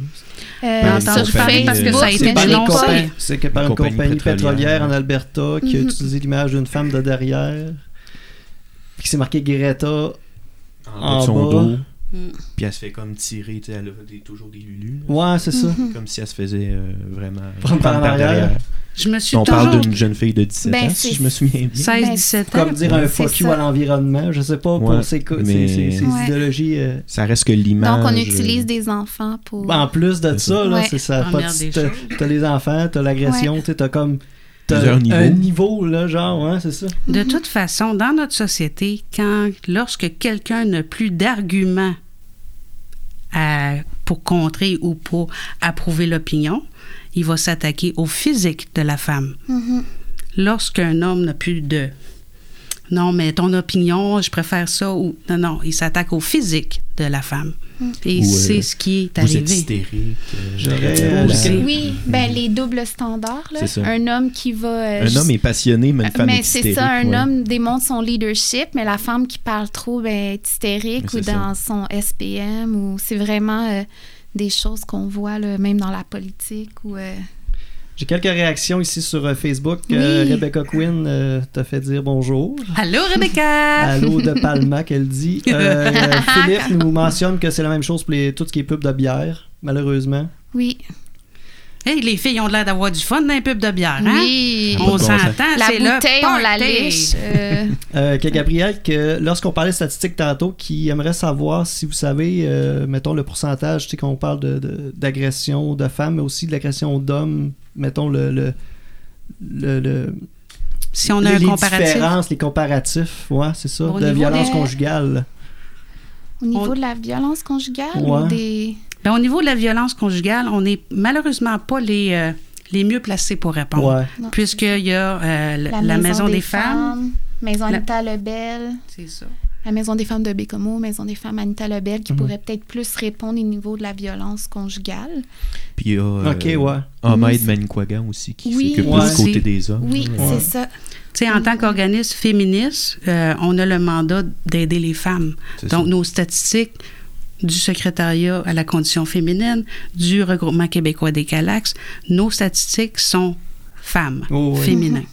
Euh, parler parce que Facebook, ça a été dénoncé. C'est que par une Compagnie compagnie, pétrolière. pétrolière en Alberta qui a Mhm. utilisé l'image d'une femme de derrière. Puis qui s'est marqué Greta. En, En bas de son bas. dos. Mm. Puis elle se fait comme tirer, tu sais, elle a des- toujours des lulus. là. Ouais, c'est ça. Mhm. Comme si elle se faisait euh, vraiment Prendre par arrière. Je me suis On toujours... parle d'une jeune fille de 17 Ben, ans, si je me souviens bien. 16-17 ans. Comme dire un fuck you à l'environnement. Je sais pas pour Ouais, ces, mais- ces- ces- ces Ouais. idéologies. euh, Ça reste que l'image. Donc, on euh, utilise des enfants pour. En plus de ça, là, Ouais. c'est ça. T'as les enfants, t'as l'agression, tu t'as comme. Plusieurs niveaux. un niveau, là, genre, ouais, c'est ça. De toute façon, dans notre société, quand lorsque quelqu'un n'a plus d'arguments pour contrer ou pour approuver l'opinion, il va s'attaquer au physique de la femme. Mhm. Lorsqu'un homme n'a plus de non, mais ton opinion, je préfère ça ou non, non, il s'attaque au physique de la femme. Et Ou, euh, c'est ce qui est Vous êtes arrivé. hystérique. euh, la- Oui, ben les doubles standards. Là. C'est ça. Un homme qui va. euh, Un homme est passionné, mais une femme mais est c'est ça, un ouais. homme démontre son leadership, mais la femme qui parle trop ben, est hystérique Mais ou c'est dans son SPM ou c'est vraiment euh, des choses qu'on voit là, même dans la politique ou euh, J'ai quelques réactions ici sur euh, Facebook. Euh. Rebecca Quinn euh, t'a fait dire bonjour. Allô, Rebecca! Allô de Palma qu'elle dit. Philippe nous mentionne que c'est la même chose pour les, tout ce qui est pub de bière, malheureusement. oui, Hey, les filles ont l'air d'avoir du fun dans les pubs de bière, hein? oui. On s'entend, La c'est bouteille, on la lèche. euh, Euh, que Gabriel, que lorsqu'on parlait statistiques tantôt, qui aimerait savoir si vous savez, euh, mettons le pourcentage, tu sais, qu'on parle de- de- d'agression de, femmes, mais aussi de l'agression d'hommes, mettons le. le, le, le- Si on a les, un les comparatif. différences, les comparatifs, ouais, c'est ça, Au de violence des- conjugale. au niveau On- de la violence conjugale Ouais. ou des. Ben, au niveau de la violence conjugale, on n'est malheureusement pas les, euh, les mieux placés pour répondre. Ouais. Puisqu'il y a euh, la, la maison, des, femmes. Maison La- Anita Lebel. C'est ça. La Maison des femmes de Bécomo, Maison des femmes Anita Lebel, qui Mhm. pourrait peut-être plus répondre au niveau de la violence conjugale. Puis il y a euh, Ok, ouais. Ahmed Oui. Manikwagan aussi qui Oui. s'occupe Ouais. du côté des hommes. Oui, Ouais. c'est ça. Tu sais, en tant qu'organisme féministe, euh, on a le mandat d'aider les femmes. C'est Donc, ça. nos statistiques du secrétariat à la condition féminine, du regroupement québécois des Calax, nos statistiques sont femmes, Oh, oui. féminins.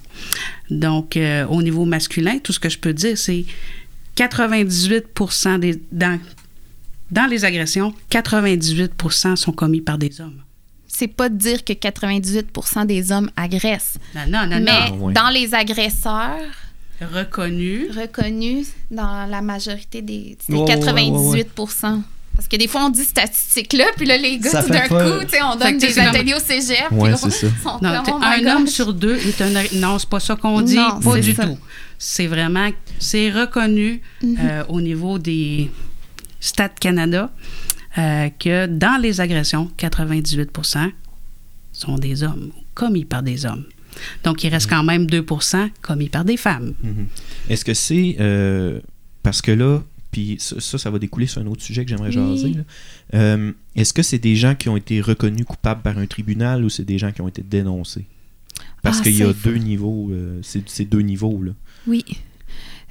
Donc, euh, au niveau masculin, tout ce que je peux dire, c'est 98% des, dans, dans les agressions, 98 sont commis par des hommes. C'est pas de dire que 98% des hommes agressent, Non, non, non, mais non, ouais. dans les agresseurs non. Reconnu. reconnus, dans la majorité des. Ouais, ouais, 98 Parce que des fois, on dit statistiques là, puis là, les gars, Ça tout d'un pas- coup, tu sais, on donne des ateliers au cégep. Ouais, puis là, c'est ça. ils sont Non, comme, oh un homme sur deux est un. Non, c'est pas ça qu'on dit. Non, pas du ça. tout. C'est vraiment. C'est reconnu Mhm. euh, au niveau des Stats Canada. euh, que dans les agressions, 98% sont des hommes, commis par des hommes. Donc, il reste quand même 2% commis par des femmes. Mhm. Est-ce que c'est euh, parce que là, puis ça, ça, ça va découler sur un autre sujet que j'aimerais Oui. jaser. Euh, Est-ce que c'est des gens qui ont été reconnus coupables par un tribunal ou c'est des gens qui ont été dénoncés? Parce Ah, qu'il y a deux niveaux, euh, c'est deux niveaux. Là. Oui.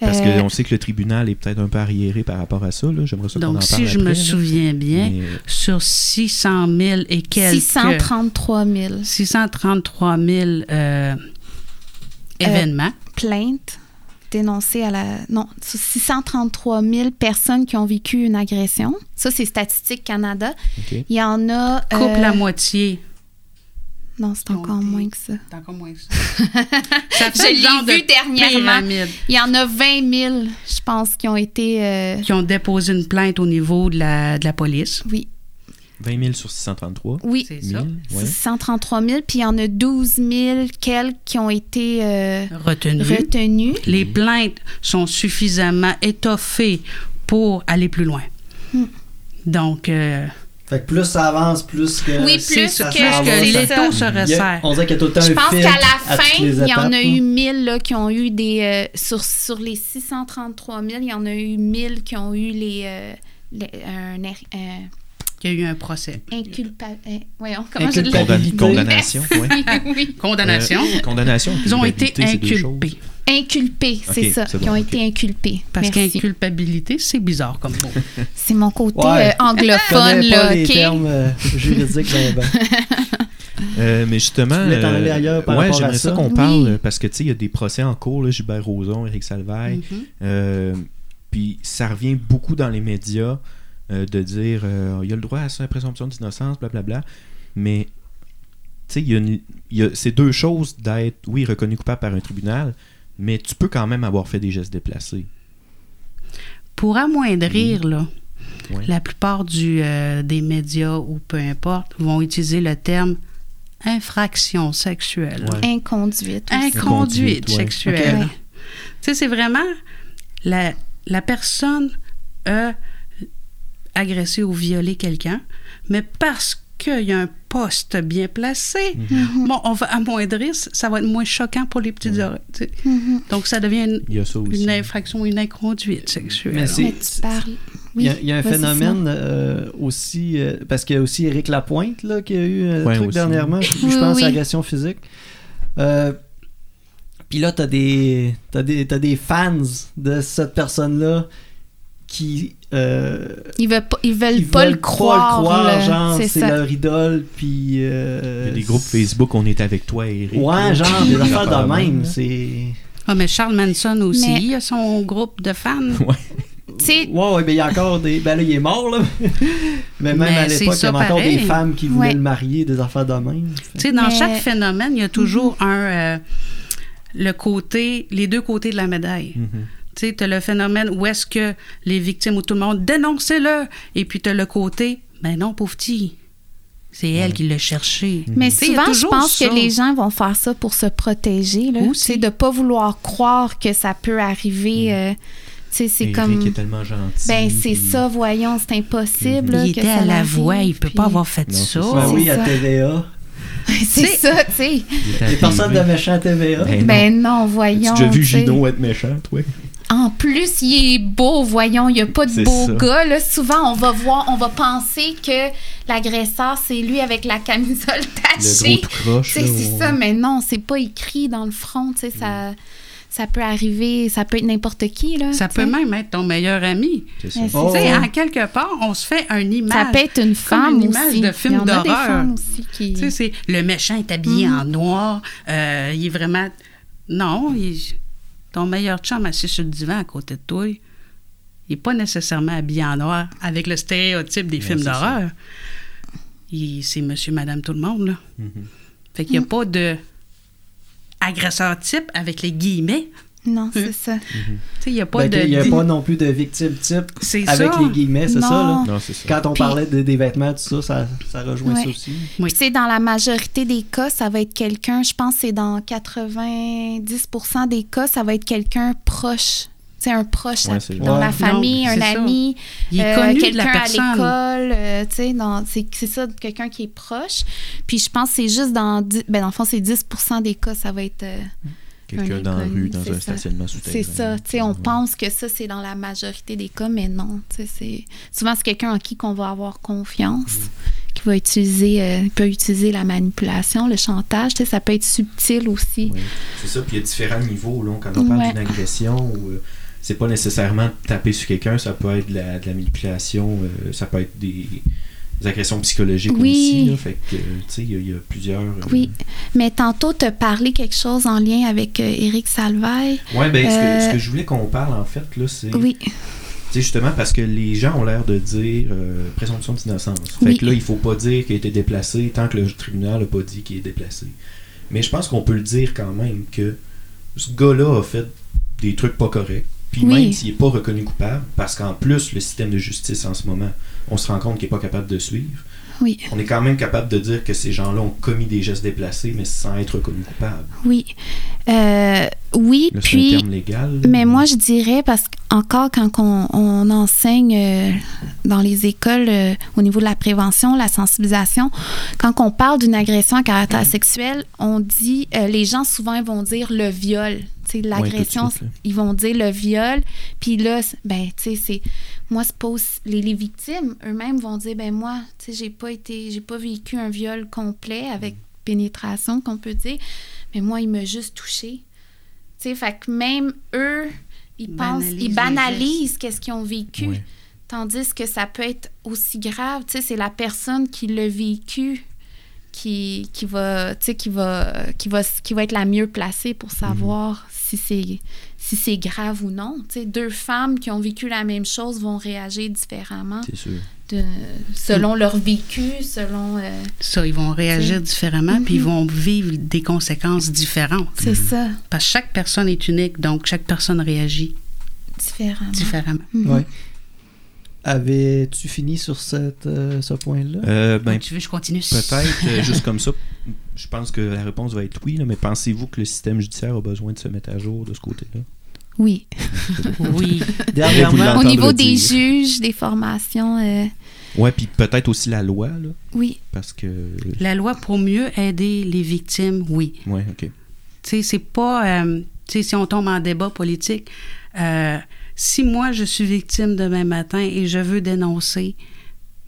Parce Euh, qu'on sait que le tribunal est peut-être un peu arriéré par rapport à ça. là. J'aimerais ça qu'on en Donc, parle si je me là. souviens bien, Mais, sur 600 000 et quelques... 633 000 633 000 euh, événements. plaintes dénoncées à la... Non, sur 633 000 personnes qui ont vécu une agression. Ça, c'est Statistique Canada. ok. Il y en a... euh, Coupe la moitié. Non, c'est encore moins que ça. C'est encore moins que ça. ça Je fait le l'ai genre vu de dernièrement. pyramide. Il y en a 20 000, je pense, qui ont été... euh, Qui ont déposé une plainte au niveau de la, de la police. Oui, 20 000 sur 633 oui. C'est 000, ça. ouais. 633 000, puis il y en a 12 000 quelques qui ont été euh, Retenu. retenus. Les plaintes sont suffisamment étoffées pour aller plus loin. Hmm. Donc, euh, Fait que plus ça avance, plus que. Oui, c'est plus ça, que- plus que l'étau ça. se Il y a- resserre. on dirait qu'il y a tout le temps Je un pense qu'à la fin, les il y en a eu 1000 là, qui ont eu des... euh, sur, sur les 633 000, il y en a eu 1000 qui ont eu les... euh, les- un, er- un Il y a eu un procès. inculpa... euh, voyons, comment je le Condam- Culpabilité. condamnation. ouais. oui. Condamnation. Euh, condamnation. Ils ont été inculpés. Inculpés, c'est Ok, ça, bon, ont ok. été inculpés. Parce qu'inculpabilité, c'est bizarre comme mot. C'est mon côté Ouais. euh, Je anglophone, connais pas là, les termes euh, juridiques, ben, ben. Euh, mais justement, Tu aller ailleurs par ouais, rapport à j'aimerais ça ça? qu'on Oui. parle euh, parce que tu sais, il y a des procès en cours, là, Gilbert Rozon, Éric Salvaille. Mhm. Euh, puis ça revient beaucoup dans les médias euh, de dire euh, il y a le droit à sa présomption d'innocence, blablabla. Mais tu sais, il y a, une- il y a ces deux choses d'être, oui, reconnu coupable par un tribunal, mais tu peux quand même avoir fait des gestes déplacés. Pour amoindrir, là, Ouais. la plupart du, euh, des médias ou peu importe vont utiliser le terme infraction sexuelle. Ouais. Inconduite. aussi. Inconduite Inconduite, ouais. sexuelle. Tu sais, c'est vraiment la, la personne a agressé ou violé quelqu'un, mais parce qu'il y a un poste bien placé, Mhm. bon, on va amoindrir, ça va être moins choquant pour les petites oreilles. Mhm. Donc, ça devient une, Il y a ça aussi. une infraction, une inconduite sexuelle. Mais c'est- Mais tu parles. Il y a, Oui, il y a un vas-y, phénomène euh, aussi, euh, parce qu'il y a aussi Éric Lapointe là, qui a eu un Ouais, truc aussi. dernièrement, je, pense, oui. agression physique. Euh, Puis là, t'as des, t'as des, t'as des fans de cette personne-là qui. Euh, Ils veulent pas, ils veulent ils pas veulent le croire. là. genre, c'est leur idole, puis. euh, Il y a des groupes Facebook, on est avec toi, Eric. Ouais, genre, des affaires de même. C'est. Ah, mais Charles Manson aussi, Mais- il a son groupe de fans. Ouais. Tu sais, Ouais, ouais, ben il y a encore des. Ben là, il est mort, là. Mais même Mais à l'époque, il y avait encore des femmes qui voulaient Ouais. le marier, des affaires de même. Tu sais, dans Mais- chaque phénomène, il y a toujours un. euh, le côté, les deux côtés de la médaille. Mhm. Tu as le phénomène où est-ce que les victimes ou tout le monde dénoncez-le. Et puis tu as le côté, ben non, pauvre petit. C'est elle qui l'a cherché. mais Tu a souvent, je pense ça. que les gens vont faire ça pour se protéger. C'est de pas vouloir croire que ça peut arriver. euh, tu sais, c'est Eric comme. est tellement gentil. Ben, c'est puis- ça, voyons, c'est impossible. là, Il que était ça à la voix, il peut puis- pas avoir fait Non, ça. c'est ça. Ben oui, à. TVA. c'est ça, tu sais. Il est à Les personnes de TV. méchants à TVA. Ben, non. Ben non, voyons. As-tu déjà vu tu. Gino être méchant, toi? En plus, il est beau, voyons, il n'y a pas de beau ça. gars. Là. Souvent, on va voir, on va penser que l'agresseur, c'est lui avec la camisole Le tachée. c'est ça, mais non, c'est pas écrit dans le front. tu sais, Ça, ça peut arriver, ça peut être n'importe qui. Là, Ça peut même être ton meilleur ami. Oh, Tu sais, en quelque part, on se fait une image. Ça peut être une femme une image aussi. de film Il y en a des d'horreur. femmes aussi qui... Tu sais, c'est le méchant est habillé Mhm. en noir. euh, il est vraiment. Non, il- ton meilleur chum assis sur le divan à côté de toi, il n'est pas nécessairement habillé en noir avec le stéréotype des films d'horreur. Il- C'est monsieur, madame, tout le monde, là. Mhm. Fait qu'il n'y a Mm. pas de agresseur type avec les guillemets. Non, c'est ça. Tu sais, il n'y a pas Ben, de. il n'y a pas non plus de victime type avec ça. les guillemets, c'est ça. Non. Là. Non, c'est ça. Quand on Puis- parlait de- des vêtements, tout ça, ça, ça rejoint Ouais. ça aussi. Oui. Tu sais, dans la majorité des cas, ça va être quelqu'un, je pense que c'est dans 90% des cas, ça va être quelqu'un proche c'est un proche Ouais, c'est- dans Ouais. la famille, Non, un ami, euh, quelqu'un à l'école, euh, tu sais, dans- c'est c'est ça, quelqu'un qui est proche. Puis je pense que c'est juste dans, ben dans le fond, c'est 10% des cas, ça va être euh, Quelqu'un un dans la rue, dans un ça. stationnement souterrain. C'est ça, tu sais, on Ouais. pense que ça, c'est dans la majorité des cas, mais non, tu sais, c'est... Souvent, c'est quelqu'un en qui qu'on va avoir confiance, Mm. qui va utiliser, euh, peut utiliser la manipulation, le chantage, tu sais, ça peut être subtil aussi. Oui, c'est ça. Puis il y a différents niveaux. Là, quand on parle Ouais. d'une agression, ou, euh, c'est pas nécessairement de taper sur quelqu'un, ça peut être de la, de la manipulation, euh, ça peut être des, des agressions psychologiques Oui. aussi. Là, fait que, tu sais, il y, a- il y a plusieurs. euh, Oui, mais tantôt, tu as parlé quelque chose en lien avec euh, Éric Salvaille. Ouais, ben, ce, que, Euh, ce que je voulais qu'on parle, en fait, là, c'est. Oui, Tu sais, justement, parce que les gens ont l'air de dire présomption d'innocence. Fait Oui. que là, il faut pas dire qu'il a été déplacé tant que le tribunal n'a pas dit qu'il est déplacé. Mais je pense qu'on peut le dire quand même que ce gars-là a fait des trucs pas corrects. Puis Oui. même s'il n'est pas reconnu coupable, parce qu'en plus, le système de justice en ce moment, on se rend compte qu'il n'est pas capable de suivre, oui, on est quand même capable de dire que ces gens-là ont commis des gestes déplacés, mais sans être reconnus coupables. oui. Euh, oui, Là, c'est un puis... terme légal. Mais moi, je dirais, parce qu'encore quand on, on enseigne euh, dans les écoles euh, au niveau de la prévention, la sensibilisation, quand on parle d'une agression à caractère sexuel, on dit, les gens souvent vont dire le viol. L'agression, ils vont dire le viol. Puis là, ben, tu sais, c'est. Moi, c'est pas aussi- les, les victimes eux-mêmes vont dire, ben, moi, tu sais, j'ai pas été. J'ai pas vécu un viol complet avec pénétration, qu'on peut dire. Mais moi, il m'a juste touché. Tu sais, fait que même eux, ils pensent, Banalisent ils banalisent qu'est-ce qu'ils ont vécu. Ouais. Tandis que ça peut être aussi grave. Tu sais, c'est la personne qui l'a vécu qui, qui va, tu sais, qui va, qui va, qui va être la mieux placée pour savoir si c'est si c'est grave ou non. Tu sais, deux femmes qui ont vécu la même chose vont réagir différemment C'est sûr. de, selon leur vécu, selon. euh, Ça, ils vont réagir différemment, puis ils vont vivre des conséquences différentes. c'est ça, Parce que chaque personne est unique, donc chaque personne réagit différemment. différemment. Ouais. Avais-tu fini sur cette, euh, ce point-là? Euh, ben, tu veux que je continue? Peut-être, euh, juste comme ça, je pense que la réponse va être oui, là, mais pensez-vous que le système judiciaire a besoin de se mettre à jour de ce côté-là? Oui. Oui. Dernièrement, Au niveau des dire? juges, des formations, euh, Ouais, puis peut-être aussi la loi, là, oui. parce que... La loi pour mieux aider les victimes, oui. Ouais, ok. Tu sais, c'est pas. euh, tu sais, si on tombe en débat politique, euh, si moi je suis victime demain matin et je veux dénoncer,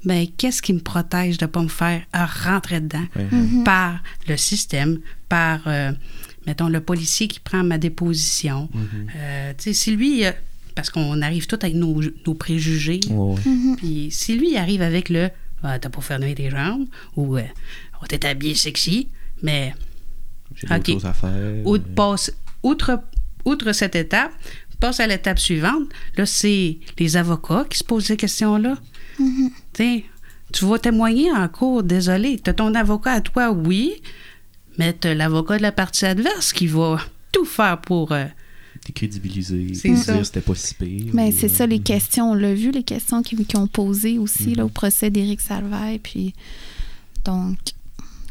ben qu'est-ce qui me protège de pas me faire rentrer dedans Ouais, Mhm. par le système, par, euh, mettons, le policier qui prend ma déposition? Mhm. Euh, tu sais, si lui, euh, parce qu'on arrive tous avec nos, nos préjugés. Mhm. puis si lui arrive avec le ah, t'as pas fermé tes jambes ou euh, on t'est habillé sexy, mais J'ai d'autres Ok. choses à faire. ou- euh, passe, outre, outre cette étape, passe à l'étape suivante. Là, c'est les avocats qui se posent ces questions-là. Mhm. Tu vas témoigner en cours, désolé. Tu as ton avocat à toi, oui, mais tu l'avocat de la partie adverse qui va tout faire pour. euh, décrédibiliser, C'est puis ça. dire c'était pas si pire. Mais ou, c'est euh, ça, les questions. On l'a vu, les questions qu'ils qui ont posées aussi là, au procès d'Éric Salvaille. Puis, donc,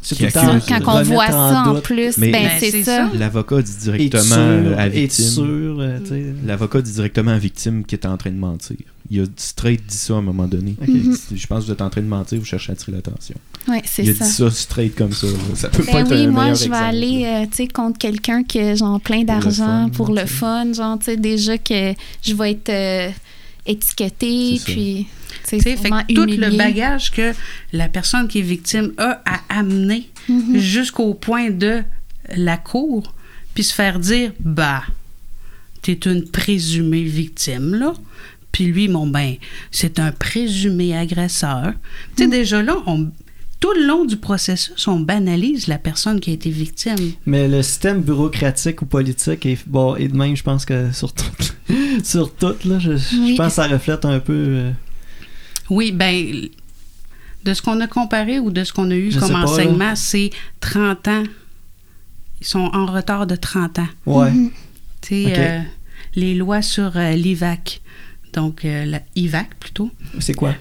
C'est Qui tout le temps accuse, quand on voit ça en plus, Mais- ben, Ben, c'est ça. ça. L'avocat dit directement sûr, euh, à es-tu victime. sûr, euh, tu sais? L'avocat dit directement à la victime qui est en train de mentir. Il a straight dit ça à un moment donné. Dit, Je pense que vous êtes en train de mentir, vous cherchez à attirer l'attention. Oui, c'est Il a ça. dit ça straight comme ça. là. Ça peut pas Ben être oui, un moi, je vais aller, euh, tu sais, contre quelqu'un qui a, genre, plein Pour le d'argent fun, pour le fun. Genre, tu sais, déjà que je vais être euh, étiquetée, C'est ça. Sais, fait que tout le bagage que la personne qui est victime a à amener Mhm. jusqu'au point de la cour, puis se faire dire bah, t'es une présumée victime, là. Puis lui, mon ben, c'est un présumé agresseur. Tu sais, Mm. déjà là, on- tout le long du processus, on banalise la personne qui a été victime. Mais le système bureaucratique ou politique est bon et de même, je pense que sur tout, sur tout là, je, je pense que ça reflète un peu. euh, Oui, ben, de ce qu'on a comparé ou de ce qu'on a eu Je comme enseignement, c'est 30 ans. Ils sont en retard de 30 ans. ouais. Mhm. Tu sais, euh, les lois sur euh, l'IVAC, donc euh, la IVAC plutôt, C'est quoi?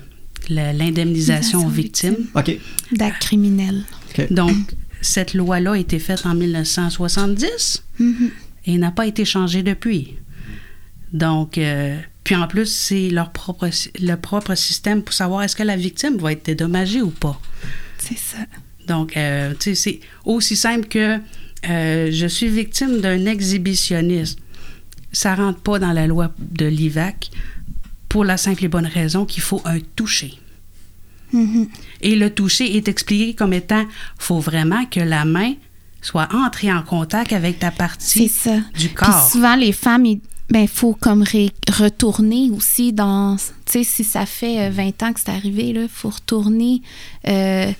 L'indemnisation aux victimes. Ok. D'actes criminels. Donc, cette loi-là a été faite en 1970 Mhm. et n'a pas été changée depuis. Donc, euh, puis en plus, c'est leur propre, le propre système pour savoir est-ce que la victime va être dédommagée ou pas. C'est ça. Donc, euh, tu sais, c'est aussi simple que euh, je suis victime d'un exhibitionnisme. Ça rentre pas dans la loi de l'IVAC pour la simple et bonne raison qu'il faut un toucher. Mhm. Et le toucher est expliqué comme étant faut vraiment que la main soit entrée en contact avec ta partie ça. du Puis corps. souvent, les femmes, ben, faut comme ré- retourner aussi dans. Tu sais, si ça fait euh, 20 ans que c'est arrivé, il faut retourner, euh,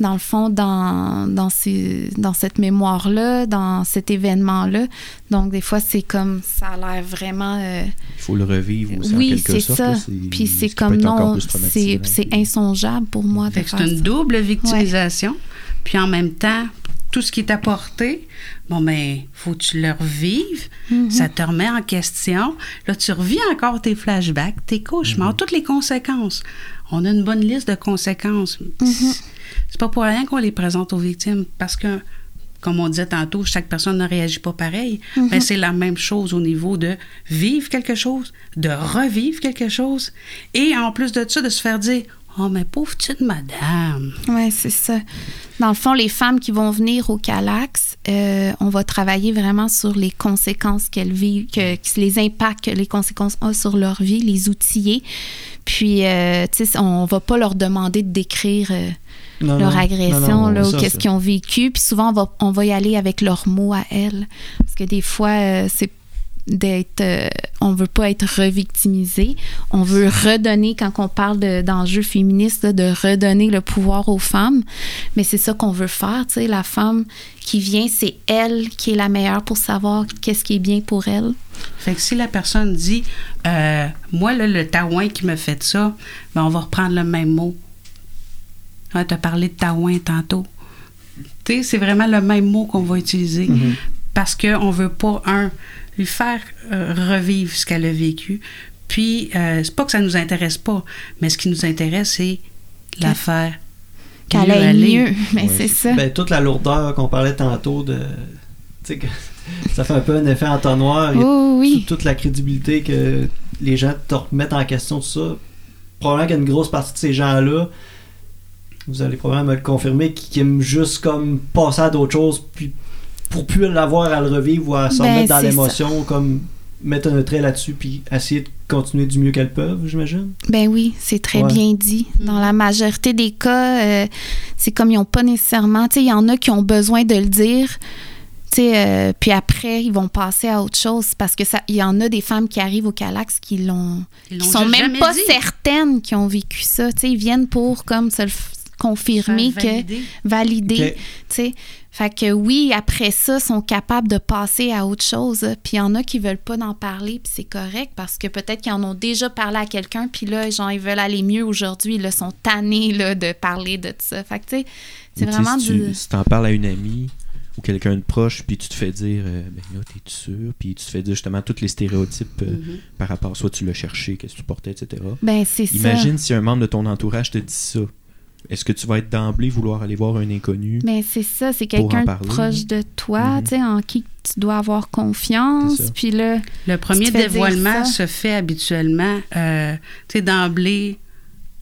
dans le fond, dans, dans, ces, dans cette mémoire-là, dans cet événement-là. Donc, des fois, c'est comme. Ça a l'air vraiment. euh, Il faut le revivre aussi en oui, quelque c'est sorte. ça. là, Puis ce c'est comme non, c'est c'est insongeable pour moi c'est une ça. double victimisation. Puis en même temps, tout ce qui est apporté, bon, ben, faut que tu le revives. Mhm. Ça te remet en question. Là, tu revis encore tes flashbacks, tes cauchemars, Mhm. toutes les conséquences. On a une bonne liste de conséquences. Mhm. C'est pas pour rien qu'on les présente aux victimes parce que, comme on disait tantôt, chaque personne ne réagit pas pareil. Ben, c'est la même chose au niveau de vivre quelque chose, de revivre quelque chose, et en plus de ça, de se faire dire Oh, mais pauvre petite madame. Oui, c'est ça. Dans le fond, les femmes qui vont venir au Calax, euh, on va travailler vraiment sur les conséquences qu'elles vivent, que, que les impacts que les conséquences ont sur leur vie, les outiller. Puis, euh, tu sais, on va pas leur demander de décrire euh, Non, leur non. agression Non, non, là, ou qu'est-ce qu'ils ont vécu. Puis souvent, on va, on va y aller avec leurs mots à elles. Parce que des fois, euh, c'est d'être... euh, on veut pas être revictimisé. On veut redonner, quand on parle de- d'enjeux féministes, là, de redonner le pouvoir aux femmes. Mais c'est ça qu'on veut faire, tu sais. La femme qui vient, c'est elle qui est la meilleure pour savoir qu'est-ce qui est bien pour elle. Fait que si la personne dit euh, Moi, là, le taouin qui me fait ça, ben, on va reprendre le même mot. tu as parlé de taouin tantôt. Tu sais, c'est vraiment le même mot qu'on va utiliser. Mhm. Parce qu'on veut pas, un, lui faire euh, revivre ce qu'elle a vécu. Puis, euh, c'est pas que ça nous intéresse pas, mais ce qui nous intéresse, c'est la Qu'elle- faire. Qu'elle mieux aille aller. mieux. Mais Ouais. c'est ça. Ben, toute la lourdeur qu'on parlait tantôt de. Tu sais, que ça fait un peu un effet entonnoir. Oh, oui. toute- toute la crédibilité que les gens te remettent en question, tout ça. Probablement qu'il y a une grosse partie de ces gens-là, vous allez probablement me le confirmer, qui, qui aiment juste comme passer à d'autres choses, puis pour plus l'avoir à le revivre ou à se Ben, remettre dans l'émotion, comme mettre un trait là-dessus, puis essayer de continuer du mieux qu'elles peuvent, j'imagine? Ben oui, c'est très Ouais. bien dit. Dans la majorité des cas, euh, c'est comme ils n'ont pas nécessairement. Tu sais, il y en a qui ont besoin de le dire. Tu sais, euh, puis après, ils vont passer à autre chose parce que ça, il y en a des femmes qui arrivent au Calax qui l'ont, Ils qui sont même pas dit. certaines qui ont vécu ça. Tu sais, ils viennent pour comme se le confirmer Faire que valider. valider. Ok. Tu sais, fait que oui, après ça, sont capables de passer à autre chose. Puis il y en a qui veulent pas en parler, puis c'est correct parce que peut-être qu'ils en ont déjà parlé à quelqu'un, puis là, genre, ils veulent aller mieux aujourd'hui. Ils sont tannés là, de parler de ça. Fait que tu sais, c'est vraiment si du. tu si t'en parles à une amie ou quelqu'un de proche, puis tu te fais dire, euh, ben là, t'es sûr, puis tu te fais dire justement tous les stéréotypes euh, Mhm. par rapport, soit tu l'as cherché, qu'est-ce que tu portais, etc. Ben, c'est ça. Imagine si un membre de ton entourage te dit ça. Est-ce que tu vas être d'emblée vouloir aller voir un inconnu? Mais c'est ça, c'est quelqu'un proche de toi, tu sais, en qui tu dois avoir confiance. Puis là, Le premier dévoilement se fait habituellement, euh, tu sais, d'emblée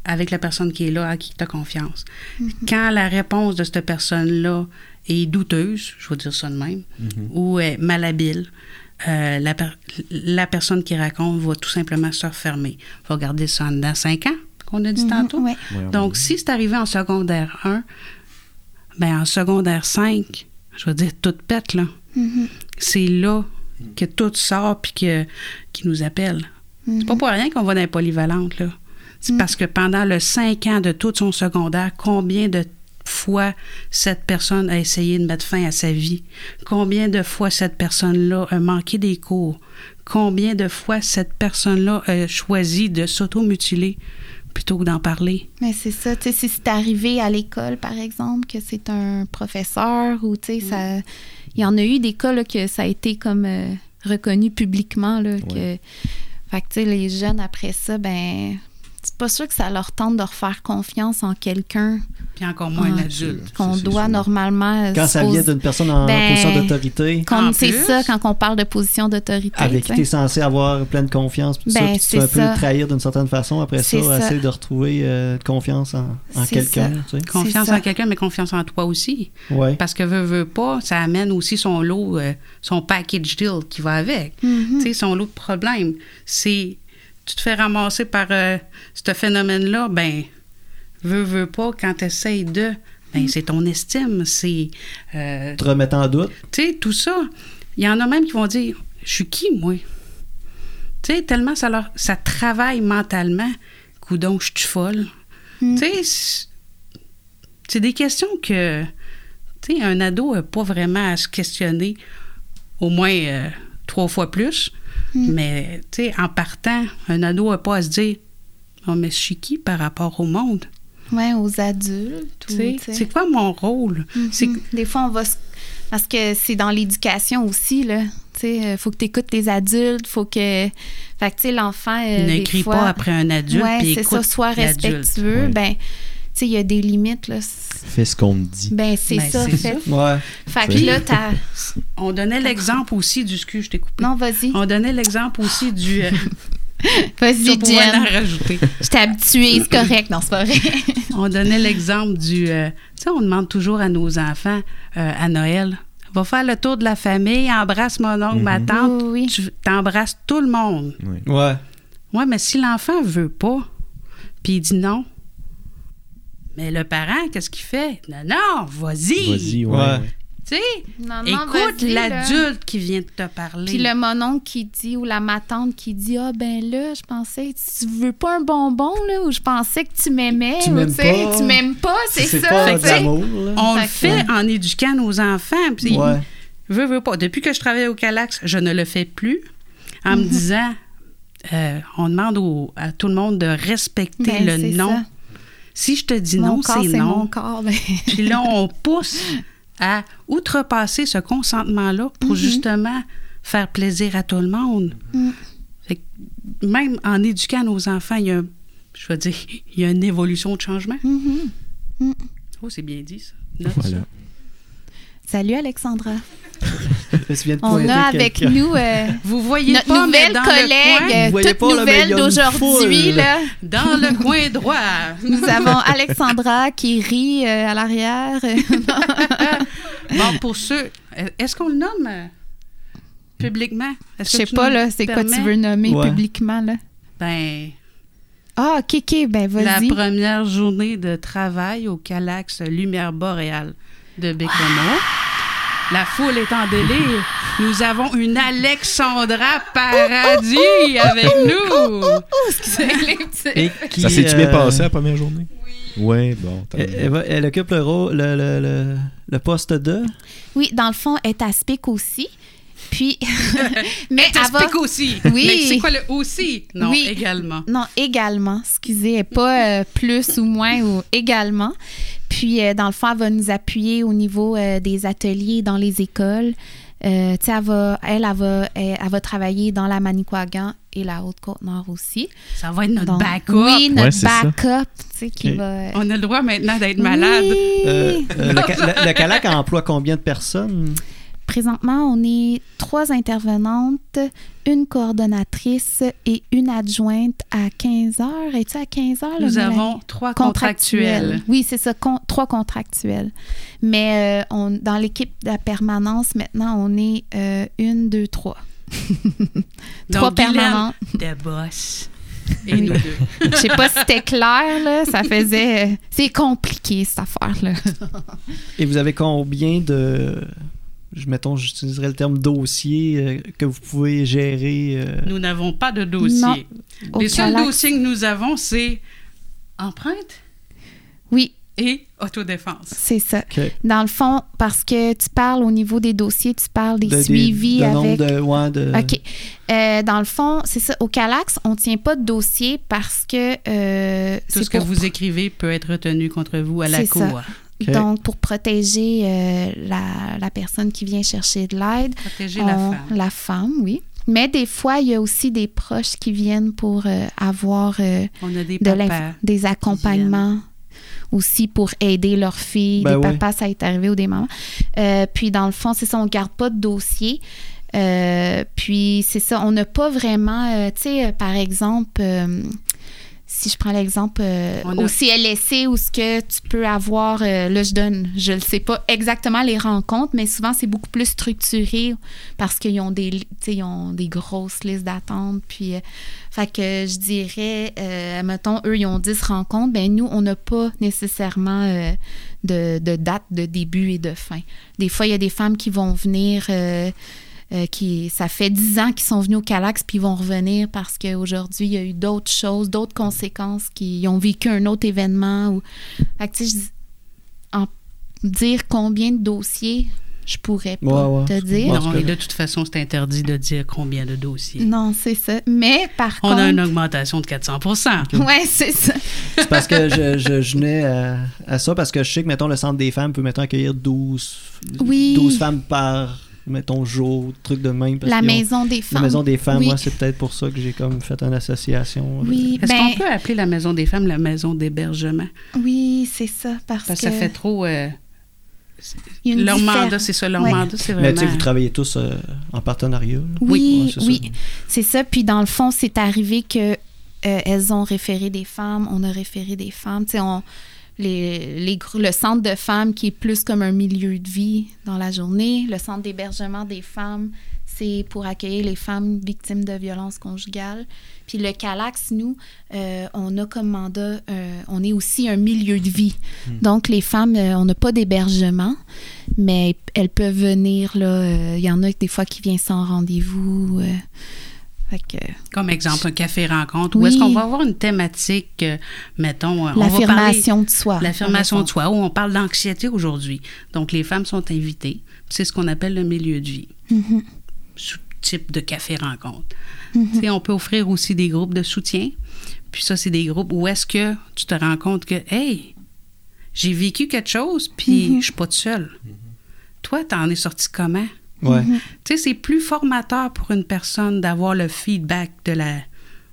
avec la personne qui est là, à qui tu as confiance. Mhm. Quand la réponse de cette personne-là est douteuse, je vais dire ça de même, Mhm. ou est malhabile, euh, la, per- la personne qui raconte va tout simplement se refermer. va garder ça en dedans 5 ans, qu'on a dit mhm, tantôt. ouais. Donc, si c'est arrivé en secondaire 1, ben en secondaire 5, je vais dire toute pète, là. Mhm, C'est là que tout sort puis que, qui nous appelle. C'est pas mhm. pour rien qu'on va dans les polyvalentes, là. C'est Mm. parce que pendant le cinq ans de tout son secondaire, combien de fois cette personne a essayé de mettre fin à sa vie? Combien de fois cette personne-là a manqué des cours? Combien de fois cette personne-là a choisi de s'automutiler? Plutôt que d'en parler? Mais c'est ça, tu sais, si c'est arrivé à l'école, par exemple, que c'est un professeur ou, tu sais, ça... Il y en a eu des cas, là, que ça a été comme euh, reconnu publiquement, là, que... Fait que, tu sais, les jeunes, après ça, ben... c'est pas sûr que ça leur tente de refaire confiance en quelqu'un Puis encore moins Ah, l'adulte. qu'on doit sûr. normalement. Quand ça vient d'une personne en Ben, position d'autorité, c'est ça, quand on parle de position d'autorité. avec qui tu es censé avoir pleine confiance, puis ça, Ben, puis tu un peu le trahir d'une certaine façon. Après ça, ça. essayer de retrouver euh, confiance en, quelqu'un. Confiance en quelqu'un, mais confiance en toi aussi. Ouais. Parce que veut, veut pas, ça amène aussi son lot, euh, son package deal qui va avec. Tu sais, son lot de problèmes. C'est, tu te fais ramasser par euh, ce phénomène-là, ben, veut, veut pas, quand tu essayes de, ben, c'est ton estime, c'est, euh, Te remettre en doute. tu sais, tout ça. Il y en a même qui vont dire, je suis qui, moi? Tu sais, tellement ça leur, ça travaille mentalement, coudon, je suis folle. Mm. Tu sais, c'est- c'est des questions que, tu sais, un ado n'a pas vraiment à se questionner au moins euh, trois fois plus. Mm. Mais, tu sais, en partant, un ado n'a pas à se dire, oh, mais je suis qui par rapport au monde? Ouais, aux adultes. C'est quoi mon rôle? Mhm. Des fois, on va se- Parce que c'est dans l'éducation aussi, là. Tu sais, euh, faut que tu écoutes les adultes, faut que... Fait que, tu sais, l'enfant, euh, N'écris fois... pas après un adulte. Puis c'est ça, l'adulte. respectueux. Ben, sais, il y a des limites, là. Fais ce qu'on te dit. Ben, c'est Ben, ça, c'est fait. Ouais. Fait que là, t'as... On donnait l'exemple aussi du... Excuse, je t'ai coupé. Non, vas-y. On donnait l'exemple aussi du... euh, Vas-y, Jen. rajouter. Je t'ai habituée, c'est correct. Non, c'est pas vrai. On donnait l'exemple du... euh, tu sais, on demande toujours à nos enfants euh, à Noël, va faire le tour de la famille, embrasse mon oncle, ma Mhm. tante, Oui, oui. tu embrasses tout le monde. Oui. Ouais. Ouais, mais si l'enfant veut pas, puis il dit non, mais le parent, qu'est-ce qu'il fait? Non, non, vas-y. Vas-y, ouais. Tu sais, écoute l'adulte qui vient de te parler. Puis le mononcle qui dit, ou la matante qui dit, ah ben là, je pensais, tu veux pas un bonbon, là, ou je pensais que tu m'aimais, Tu ou m'aimes pas. tu m'aimes pas, c'est ça. pas. On le fait en éduquant nos enfants. Puis Ouais. veux, veux pas. Depuis que je travaille au Calax, je ne le fais plus en me disant, euh, on demande au- à tout le monde de respecter Ben, le ça. Si je te dis Mon non, c'est non. mon corps. ben. Puis là, on pousse à outrepasser ce consentement-là pour justement faire plaisir à tout le monde. Mm. Fait que même en éduquant nos enfants, il y a, un- je veux dire, il y a une évolution de changement. Mhm. Oh, c'est bien dit, ça. Note Voilà. ça. Salut Alexandra. Je viens de On a avec nous euh, Vous voyez notre pas, mais nouvelle dans le coin, collègue, toute pas, nouvelle d'aujourd'hui. dans le coin droit. Nous avons Alexandra qui rit euh, à l'arrière. Bon, pour ceux, est-ce qu'on le nomme euh, publiquement? Je sais pas, là, c'est quoi tu veux nommer Ouais. publiquement, là? Ben, Ah, OK, OK, ben la vas-y. première journée de travail au Calax Lumière Boréale de Bécomo. La foule est en délire. Nous avons une Alexandra Paradis avec nous. Et qui, Ça s'est-tu bien euh, passé la première journée? Oui. Bon. Elle, elle va- elle occupe le, rôle, le, le, le, le poste de? Oui, dans le fond, elle est à SPIC aussi. Puis, mais Ça elle va- aussi. Oui. Mais c'est quoi le aussi? Non, Oui. également. Non, également. Excusez, pas euh, plus ou moins ou également. Puis, euh, dans le fond, elle va nous appuyer au niveau euh, des ateliers dans les écoles. Euh, elle va, elle, elle va, elle, elle va travailler dans la Manicouagan et la Haute-Côte-Nord aussi. Ça va être notre Donc, backup. Oui, notre Ouais, backup, tu sais, qui va... On a le droit maintenant d'être malade. Oui. Euh, euh, le, ca- le- le CALAC emploie combien de personnes? Présentement, on est trois intervenantes, une coordonnatrice et une adjointe à 15 heures. Es-tu à 15 heures? là, Nous avons trois contractuels. Oui, c'est ça, con- trois contractuels. Mais euh, on, dans l'équipe de la permanence, maintenant, on est euh, une, deux, trois. trois Donc, permanents. de boss. Et nous deux. Je sais pas si c'était clair, là. Ça faisait. euh, c'est compliqué, cette affaire-là. Et vous avez combien de. Je, mettons, j'utiliserais le terme dossier euh, que vous pouvez gérer. euh, Nous n'avons pas de dossier. Non. Au Les seuls Calax. dossiers que nous avons, c'est empreinte Oui, et autodéfense. c'est ça. Dans le fond, parce que tu parles au niveau des dossiers, tu parles des De- des- suivis de nombre avec. de- ouais, de- OK. Euh, dans le fond, c'est ça. Au Calax, on ne tient pas de dossier parce que. euh, Tout ce que vous écrivez peut être retenu contre vous à la C'est ça. Donc, pour protéger euh, la, la personne qui vient chercher de l'aide, Protéger la femme. la femme, oui. Mais des fois, il y a aussi des proches qui viennent pour euh, avoir euh, On a des de des accompagnements aussi pour aider leur fille. Ben des papas, ça est arrivé ou des mamans. Euh, puis dans le fond, c'est ça, on garde pas de dossier. Euh, puis c'est ça, on n'a pas vraiment, euh, tu sais, euh, par exemple, euh, si je prends l'exemple euh, au CLSC où ce que tu peux avoir, euh, là je donne, je ne sais pas exactement les rencontres, mais souvent c'est beaucoup plus structuré parce qu'ils ont des, li- tu sais, ils ont des grosses listes d'attente. Puis, euh, fait que je dirais, euh, mettons, eux ils ont 10 rencontres, ben nous on n'a pas nécessairement de, de date de début et de fin. Des fois il y a des femmes qui vont venir. Euh, euh, qui, ça fait 10 ans qu'ils sont venus au Calax puis ils vont revenir parce qu'aujourd'hui, il y a eu d'autres choses, d'autres conséquences, qui ont vécu un autre événement. Ou... Fait que, tu sais, je dis- en dire combien de dossiers, je pourrais pas Ouais, ouais. te dire. Non, et de toute façon, c'est interdit de dire combien de dossiers. Non, c'est ça. Mais par On contre... a une augmentation de 400% Ouais, c'est ça. C'est parce que je, je, je venais à, à ça parce que je sais que, mettons, le centre des femmes peut, mettons, accueillir 12, Oui. 12 femmes par, mettons, jour, truc de même. parce La ont- maison des La femmes. maison des femmes, Oui. moi, c'est peut-être pour ça que j'ai comme fait une association. Oui, Est-ce ben, qu'on peut appeler la maison des femmes la maison d'hébergement? oui, c'est ça. Parce, Parce que ça fait trop... euh, il y a une leur mandat, c'est ça, leur Ouais. mandat, c'est Mais tu sais, vraiment... vous travaillez tous euh, en partenariat. là? Oui, Ouais, oui, ça. c'est ça. Puis dans le fond, c'est arrivé que euh, elles ont référé des femmes, on a référé des femmes. Tu sais, on, les, les le centre de femmes qui est plus comme un milieu de vie dans la journée, le centre d'hébergement des femmes, c'est pour accueillir les femmes victimes de violences conjugales. Puis le Calax, nous, euh, on a comme mandat, euh, on est aussi un milieu de vie. Donc les femmes, euh, on n'a pas d'hébergement, mais elles peuvent venir là. Il y en a des fois qui viennent sans rendez-vous. Que, Comme exemple, un café rencontre, où est-ce qu'on va avoir une thématique, euh, mettons... euh, on va parler- l'affirmation de soi. L'affirmation de soi, où on parle d'anxiété aujourd'hui. Donc, les femmes sont invitées. C'est ce qu'on appelle le milieu de vie, Mhm. sous type de café rencontre. Mhm. Tu sais, On peut offrir aussi des groupes de soutien. Puis ça, c'est des groupes où est-ce que tu te rends compte que, hey, j'ai vécu quelque chose, puis Mhm. je suis pas toute seule. Toi, t'en es sorti comment? Ouais. Mhm. Tu sais, c'est plus formateur pour une personne d'avoir le feedback de la,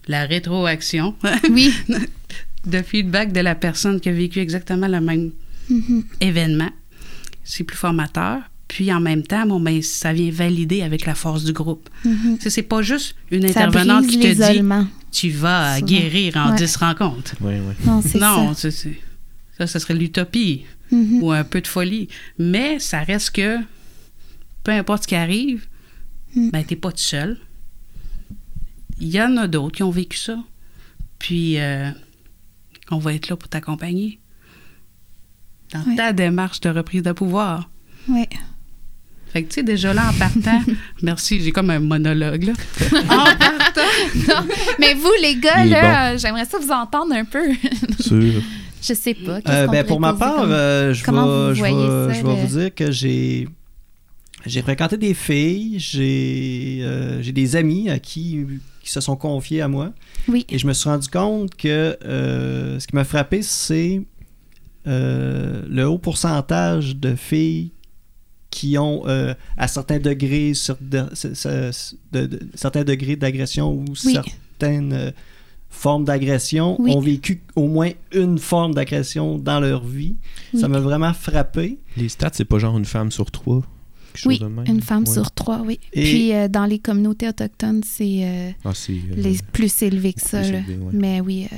la rétroaction, Oui. de feedback de la personne qui a vécu exactement le même Mhm. événement. C'est plus formateur. Puis en même temps, bon, ben, ça vient valider avec la force du groupe. Tu sais, C'est pas juste une Ça intervenante qui te dit tu vas Souvent. guérir en Ouais. 10 rencontres. Oui, oui. Non, c'est Non, ça. c'est- c'est- ça, ça serait l'utopie Mhm. ou un peu de folie. Mais ça reste que peu importe ce qui arrive, Mm. ben, t'es pas tout seul. Il y en a d'autres qui ont vécu ça. Puis, euh, on va être là pour t'accompagner dans ta démarche de reprise de pouvoir. Ouais. Fait que, tu sais, déjà là, en partant, merci, j'ai comme un monologue, là. En partant, Non, mais vous, les gars, là, j'aimerais ça vous entendre un peu. Sûr. Je sais pas. Euh, ben, pour ma part, comme- euh, je comment vous vais, je voyez vais, ça, je vais le- vous dire que j'ai j'ai fréquenté des filles, j'ai euh, j'ai des amis à qui, qui se sont confiés à moi. Oui. Et je me suis rendu compte que euh, ce qui m'a frappé, c'est euh, le haut pourcentage de filles qui ont, euh, à certains degrés, sur de- ce- ce- de- de- certains degrés d'agression ou Oui. certaines euh, formes d'agression, Oui. ont vécu au moins une forme d'agression dans leur vie. Oui. Ça m'a vraiment frappé. Les stats, c'est pas genre une femme sur trois. Quelque Oui, chose de même? une femme Ouais. sur trois, oui. Et- Puis euh, dans les communautés autochtones, c'est euh, Ah, euh, les plus élevé que ça. élevé, ouais. Mais oui, euh.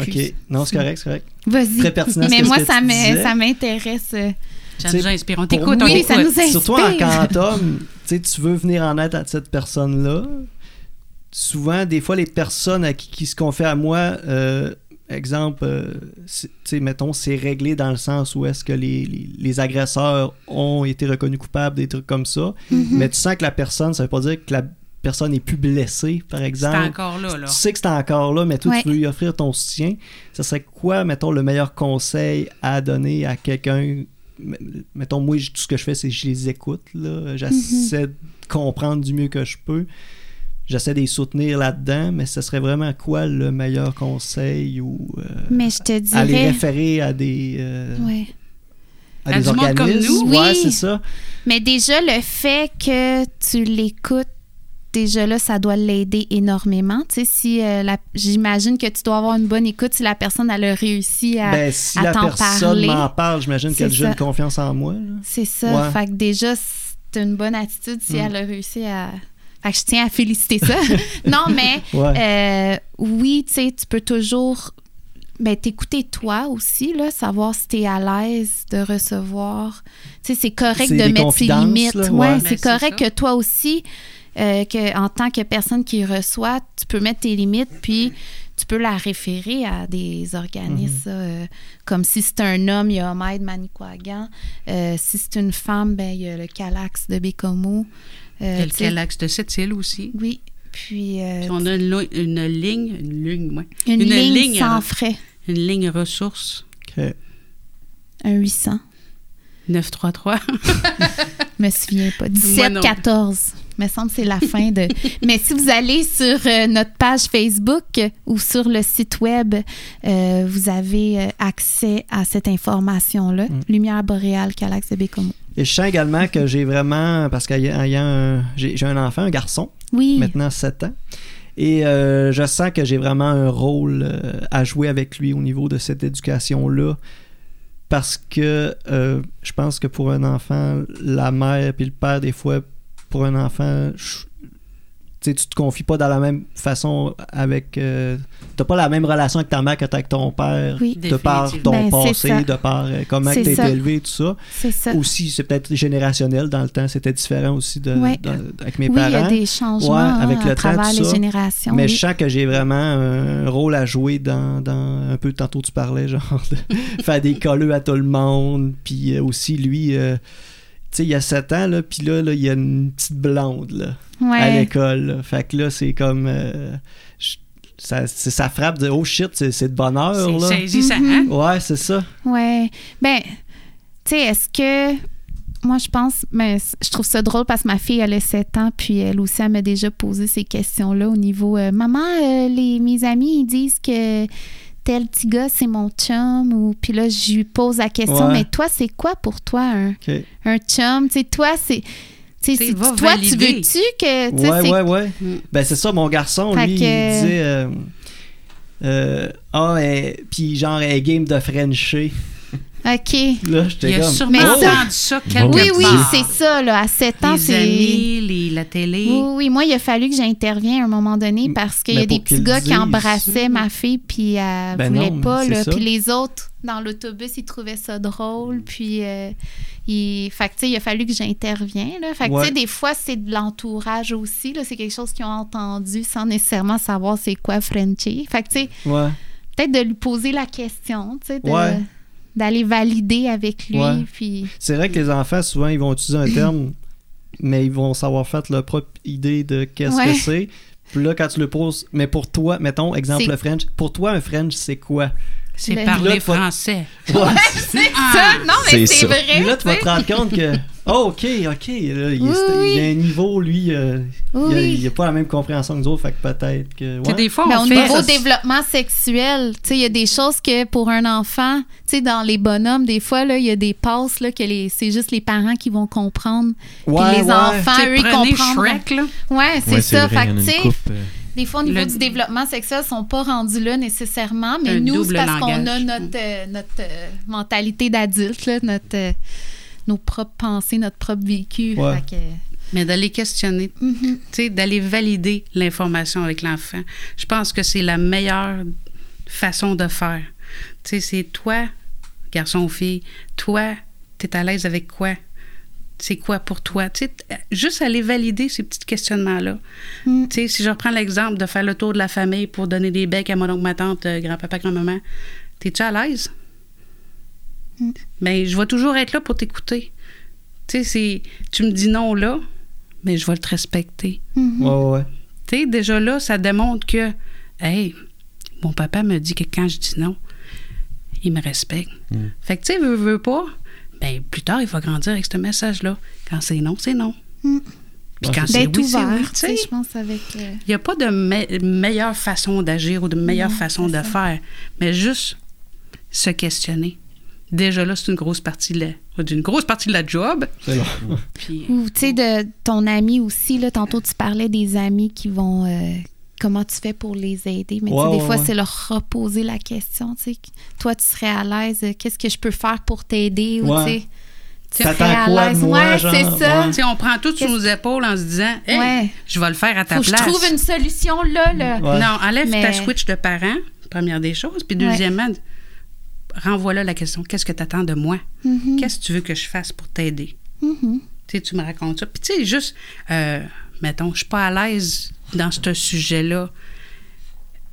OK. Non, c'est correct, c'est correct. Vas-y. Très pertinent Mais moi, ça m'intéresse. ça Tu nous inspire. On t'écoute, on Oui, ça nous inspire. Surtout en quantum, tu sais, tu veux venir en aide à cette personne-là. Souvent, des fois, les personnes à qui, qui se confient à moi, euh, exemple, euh, c'est- mettons, c'est réglé dans le sens où est-ce que les, les- les agresseurs ont été reconnus coupables, des trucs comme ça. mhm. Mais tu sens que la personne, ça veut pas dire que la personne est plus blessée, par C'est exemple. encore là, là. Tu sais que c'est encore là, mais toi, Ouais. tu veux lui offrir ton soutien. Ça serait quoi, mettons, le meilleur conseil à donner à quelqu'un? Mettons, moi, tout ce que je fais, c'est que je les écoute. là. J'essaie de comprendre du mieux que je peux. J'essaie de les soutenir là-dedans, mais ce serait vraiment quoi le meilleur conseil ou euh, Mais je te à les référer à des, euh, Ouais. à À des du monde comme organismes? nous? Ouais, Oui. c'est ça. Mais déjà, le fait que tu l'écoutes déjà là, ça doit l'aider énormément. Tu sais, si euh, la- j'imagine que tu dois avoir une bonne écoute si la personne elle a réussi à, Ben, si à la t'en personne parler. m'en parle, j'imagine qu'elle a déjà une confiance en moi. là. C'est ça. Ouais. Fait que déjà, c'est une bonne attitude si Mm. elle a réussi à. Fait que je tiens à féliciter ça. non, mais Ouais. euh, oui, tu sais, tu peux toujours ben, t'écouter toi aussi, là, savoir si t'es à l'aise de recevoir. Tu sais, c'est correct de mettre ses limites. là, ouais, ouais. Ben, c'est c'est correct ça. que toi aussi, euh, que, en tant que personne qui reçoit, tu peux mettre tes limites, puis tu peux la référer à des organismes. Mhm. euh, comme si c'est un homme, il y a Ahmed Manicouagan. Euh, si c'est une femme, ben, il y a le Calax de Bécomo. Euh, Il y a le de cette île aussi. Oui. Puis, euh, Puis on a une, ligne, une ligne, ouais. une, une ligne, ligne, sans frais, une ligne ressources Ok. un 800. 933. Je me souviens pas. Moi 17, non. 14. Me semble que c'est la fin de. Mais si vous allez sur euh, notre page Facebook euh, ou sur le site web, euh, vous avez accès à cette information-là. Mm. Lumière boréale, Calax de Bécomo. Et je sens également que j'ai vraiment, parce j'ai j'ai un enfant, un garçon, Oui. maintenant 7 ans, et euh, je sens que j'ai vraiment un rôle euh, à jouer avec lui au niveau de cette éducation-là. Parce que euh, je pense que pour un enfant, la mère puis le père, des fois, pour un enfant, je- tu te confies pas dans la même façon avec. euh, t'as pas la même relation avec ta mère que t'as avec ton père, Oui. de par ton Ben, passé, de par euh, comment C'est tu as été élevé, tout ça. C'est ça. Aussi, c'est peut-être générationnel. Dans le temps, c'était différent aussi de, Ouais. de- avec mes oui, il y parents. a des changements Ouais, hein, avec le à temps, travers les ça. générations. Mais oui. je sens que j'ai vraiment un rôle à jouer dans, dans un peu tantôt tu parlais genre de faire des colleux à tout le monde puis euh, aussi lui euh, sais il y a 7 ans là puis là, là, il y a une petite blonde là à l'école fait que là c'est comme euh, je- ça, c'est- ça frappe de oh shit c'est, c'est de bonheur C'est là saisissant, Mhm. hein? ouais c'est ça Ouais. Ben, tu sais, est-ce que. Moi, je pense. Ben, c- je trouve ça drôle parce que ma fille, elle a 7 ans, puis elle aussi, elle m'a déjà posé ces questions-là au niveau. euh, Maman, euh, les, mes amis, ils disent que tel petit gars, c'est mon chum. Ou, puis là, je lui pose la question, Ouais. mais toi, c'est quoi pour toi un, un chum? Tu sais, toi, c'est. T'sais, toi, valider. tu veux-tu que. tu sais, ouais c'est- ouais ouais Mm. ben c'est ça mon garçon Fait lui que- il disait euh, euh, ah elle- puis genre elle game de Frencher OK. là j'étais Il a comme sûrement Mais ça- entendu ça quelque Oui, oui, c'est ça, là. À 7 ans, Les c'est. amis, les- la télé. Oui, oui, moi, il a fallu que j'intervienne à un moment donné parce qu'il y a des petits gars qui embrassaient ma fille, puis elle Ben voulait non, pas. Là, ça. puis les autres, dans l'autobus, ils trouvaient ça drôle. Puis, euh, il... Fait que, tu sais, il a fallu que j'intervienne. Là. Fait que, tu Ouais. sais, des fois, c'est de l'entourage aussi. Là. C'est quelque chose qu'ils ont entendu sans nécessairement savoir c'est quoi Frenchie. Fait que, tu sais, ouais peut-être de lui poser la question, tu sais, de- Ouais. D'aller valider avec lui. Ouais. Puis, C'est vrai que les enfants, souvent, ils vont utiliser un terme, mais ils vont savoir faire leur propre idée de qu'est-ce Ouais. que c'est. Puis là, quand tu le poses, mais pour toi, mettons, exemple le French, pour toi, un French, c'est quoi? C'est Le- parler français. Ouais. c'est Ah, ça! Non, mais c'est vrai! Là, tu vas te rendre compte que, oh, ok, ok, là, il, Oui, est- oui. il a un niveau, lui, euh, Oui, il, a, oui. il a pas la même compréhension que nous autres, fait que peut-être que. Ouais. des fois, Mais on au fait... niveau ça- développement sexuel, tu sais, il y a des choses que pour un enfant, tu sais, dans les bonhommes, des fois, là, il y a des passes là, que les, c'est juste les parents qui vont comprendre. Ouais, puis les ouais. enfants, eux, ils prenez comprendront. Shrek, là. Ouais, c'est Ouais, ça. vrai, Fait y que, des fois, au niveau Le- du développement sexuel, ils sont pas rendus là nécessairement, mais Un nous, c'est parce qu'on a notre, euh, notre euh, mentalité d'adulte, notre, euh, nos propres pensées, notre propre vécu. Ouais. Fait que- Mais d'aller questionner, tu sais, d'aller valider l'information avec l'enfant. Je pense que c'est la meilleure façon de faire. Tu sais, c'est toi, garçon ou fille, toi, tu es à l'aise avec quoi? C'est quoi pour toi? Tu sais, juste aller valider ces petits questionnements-là. Mm. Tu sais, si je reprends l'exemple de faire le tour de la famille pour donner des becs à mon oncle, ma tante, euh, grand-papa, grand-maman, t'es-tu à l'aise? Mm. Ben, je vais toujours être là pour t'écouter. Tu sais, c'est- tu me dis non là, mais je vais te respecter. Mhm. Ouais, ouais. Tu sais, déjà là, ça démontre que, hey, mon papa me dit que quand je dis non, il me respecte. Mm. Fait que, tu sais, veut, veut pas, ben, plus tard, il va grandir avec ce message-là. Quand c'est non, c'est non. Mm. Puis quand c'est c'est oui, c'est ouvert, oui. tu sais, je pense, avec... euh, il n'y a pas de me- meilleure façon d'agir ou de meilleure Non, façon de ça. faire, mais juste se questionner. Déjà là, c'est une grosse partie de la, d'une grosse partie de la job. C'est long. Puis, Ou, tu sais, de ton ami aussi, là, tantôt tu parlais des amis qui vont... euh, comment tu fais pour les aider? Mais Ouais, des fois, ouais. c'est leur reposer la question, tu sais. Toi, tu serais à l'aise, euh, qu'est-ce que je peux faire pour t'aider? Ou, Ouais. tu serais à l'aise? moi, Ouais, c'est ça. Ouais. tu sais, on prend tout sur nos épaules en se disant, hey, Ouais. je vais le faire à ta Faut que je place. trouve une solution là, là. Ouais. Non, enlève Mais- ta switch de parent, première des choses. Puis deuxièmement, renvoie là la question, qu'est-ce que tu attends de moi? Mhm, Qu'est-ce que tu veux que je fasse pour t'aider? mhm. Tu sais, tu me racontes ça. Puis tu sais, juste, euh, mettons, je suis pas à l'aise dans ce sujet-là.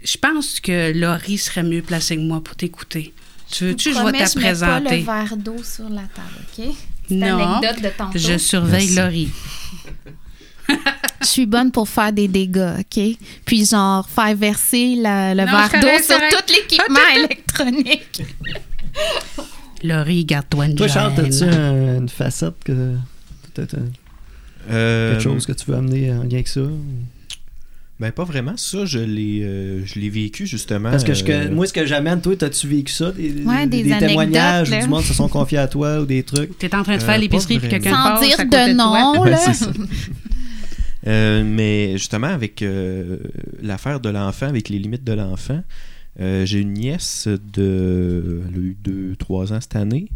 Je pense que Laurie serait mieux placée que moi pour t'écouter. Tu veux-tu, je vais Promets, te mets pas présenter. le verre d'eau sur la table, OK? Non, anecdote de tantôt. je surveille Merci. Laurie. Je suis bonne pour faire des dégâts, OK? Puis genre, faire verser la- le Non, verre d'eau sur tout l'équipement électronique. Laurie, garde-toi une Toi, Charles, as-tu un- une facette que. Peut-être Euh, quelque chose que tu veux amener en lien avec ça? Ben, pas vraiment. Ça, je l'ai euh, je l'ai vécu, justement. Parce que je- que- euh, moi, ce que j'amène, toi, as-tu vécu ça? Des, Ouais, des des témoignages où là. du monde se sont confiés à toi ou des trucs? T'es en train de Euh, faire l'épicerie puis quelqu'un Sans passe dire à côté de nom, Ouais, là. c'est ça. Euh, mais justement, avec euh, l'affaire de l'enfant, avec les limites de l'enfant, euh, j'ai une nièce de. Elle a eu 2-3 ans cette année.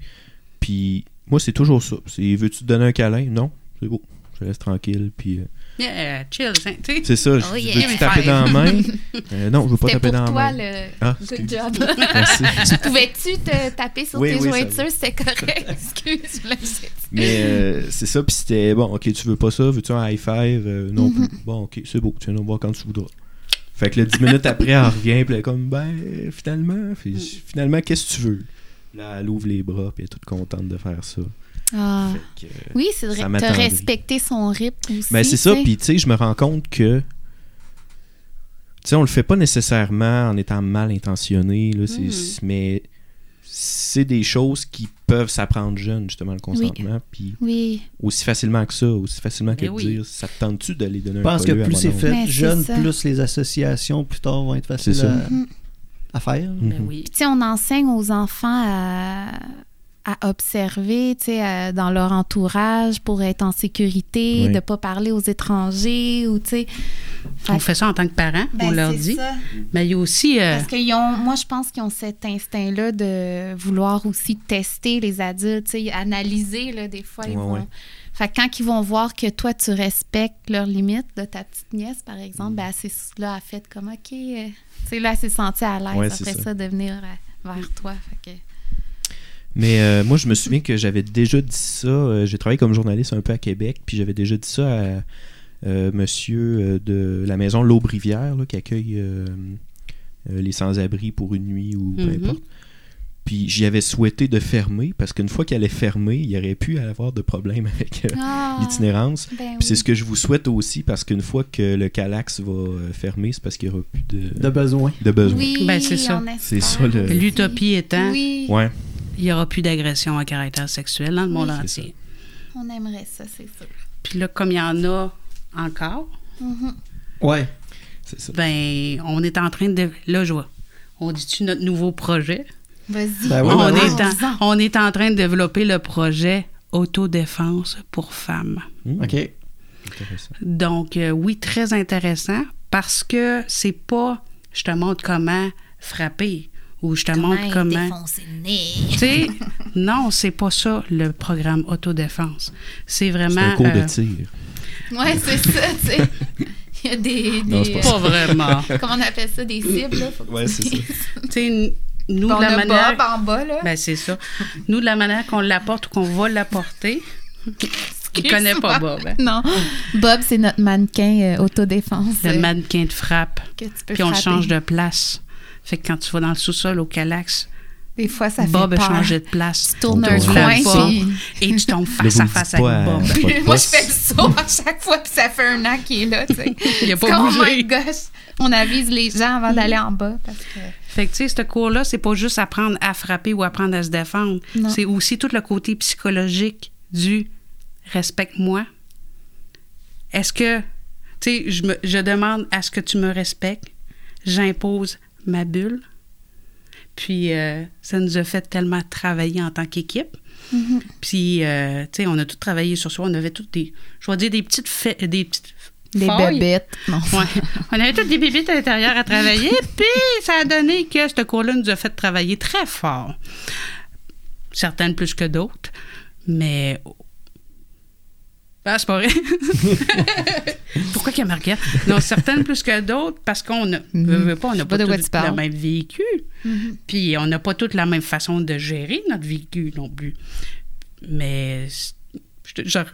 Puis moi, c'est toujours ça. C'est veux-tu te donner un câlin? Non, c'est beau. Je laisse tranquille. Puis euh, Yeah, chill. tu sais. c'est ça. je Oh yeah. veux-tu taper five. dans la main? Euh, Non, je veux pas taper pour dans toi la main. le Ah, good job. Merci. Pouvais-tu te taper sur Oui, tes oui, jointures? C'était correct. Excuse, fait. Mais euh, c'est ça, puis c'était bon, ok, tu veux pas ça, veux-tu un high five? Euh, Non Mhm. plus. Bon, ok, c'est beau, tu viens nous voir quand tu voudras. Fait que là, 10 minutes après, elle revient, puis elle est comme, ben, finalement, puis, finalement, qu'est-ce que tu veux? Là, elle ouvre les bras, puis elle est toute contente de faire ça. Ah. Que, euh, Oui, c'est vrai tu as respecté son rythme aussi. Ben, c'est ça, puis tu sais, je me rends compte que. Tu sais, on le fait pas nécessairement en étant mal intentionné, là, c'est- Mhm. mais c'est des choses qui peuvent s'apprendre jeune, justement, le consentement, puis Oui. aussi facilement que ça, aussi facilement que Eh de oui. dire ça te tente-tu d'aller donner Je un pense que plus c'est fait Mais c'est jeune, plus les associations plus tard vont être faciles C'est ça. à, Mhm. à faire. Ben Mhm. oui. Tu sais, on enseigne aux enfants à, à observer, tu sais, à- dans leur entourage pour être en sécurité, Oui. de pas parler aux étrangers ou, tu sais. On fait ça en tant que parents, Ben, on leur dit. ça. Mais il y a aussi. euh, Parce qu'ils ont, moi, je pense qu'ils ont cet instinct-là de vouloir aussi tester les adultes, tu sais, analyser, là, des fois, ils vont... ouais. Fait que quand ils vont voir que toi, tu respectes leurs limites, de ta petite nièce, par exemple, ben, c'est là, elle fait comme, OK, euh, tu sais, là, elle s'est sentie à l'aise Ouais, après ça. ça. de venir euh, vers toi. Fait que... Mais euh, moi, je me souviens que j'avais déjà dit ça. euh, J'ai travaillé comme journaliste un peu à Québec, puis j'avais déjà dit ça à euh, monsieur euh, de la maison L'Aube-Rivière, là, qui accueille euh, euh, les sans-abri pour une nuit ou peu Mhm. importe. Puis j'y avais souhaité de fermer, parce qu'une fois qu'elle est fermée, il y aurait pu avoir de problèmes avec euh, Ah, l'itinérance. ben Puis c'est ce que je vous souhaite aussi, parce qu'une fois que le Calax va fermer, c'est parce qu'il n'y aura plus de, De besoin. de besoin. Oui, Ben, c'est ça. C'est ça. L'utopie étant, Oui, Ouais. Il n'y aura plus d'agression à caractère sexuel dans le monde Oui, entier. on aimerait ça, c'est sûr. Puis là, comme il y en a encore, Mhm. Ouais. C'est ça. ben, on est en train de. Là, je vois. On dit-tu notre nouveau projet? Vas-y. Ben oui, on, ben oui. est en, on est en train de développer le projet Autodéfense pour femmes. Mmh, OK. intéressant. Donc, euh, oui, très intéressant parce que c'est pas je te montre comment frapper ou je te montre comment. Tu sais, non, c'est pas ça le programme autodéfense. C'est C'est vraiment. un cours de euh, tir. Ouais, c'est ça, tu sais. Il y a des. Non, des- c'est pas pas vraiment. Comment on appelle ça? Des cibles, là? Faut Ouais, c'est ça. tu sais, nous, de la manière. Bob en bas, là. Ben, c'est ça. Nous, de la manière qu'on l'apporte ou qu'on va l'apporter, il connaît pas Bob. hein. Non. Bob, c'est notre mannequin euh, autodéfense. Le euh, mannequin de frappe. que tu peux Puis on le change de place. Fait que quand tu vas dans le sous-sol au Calax, Des fois, ça Bob fait a changé de place. Tu tournes un coin, puis... Et tu tombes face à face avec à- Bob. Moi, je fais le saut à chaque fois, puis ça fait un an qu'il est là, tu sais. Il pas comme, bougé. Oh my gosh! On avise les gens avant d'aller en bas, parce que... Fait que, tu sais, ce cours-là, c'est pas juste apprendre à frapper ou apprendre à se défendre. C'est aussi tout le côté psychologique du respecte-moi. Est-ce que, tu sais, je, me- je demande à ce que tu me respectes, j'impose ma bulle. Puis euh, ça nous a fait tellement travailler en tant qu'équipe. Mhm. Puis, euh, tu sais, on a tout travaillé sur soi. On avait toutes des, je vais dire, des petites, des petites Des bébêtes. Non. Ouais. On avait toutes des bébites à l'intérieur à travailler, puis ça a donné que ce cours-là nous a fait travailler très fort. Certaines plus que d'autres, mais. Ah, c'est pas vrai. Pourquoi qu'il y a Marguerite? Non, certaines plus que d'autres, parce qu'on a, Mhm. veut, veut pas, on n'a pas tous le même véhicule. Mhm. Puis on n'a pas toute la même façon de gérer notre véhicule non plus. Mais genre,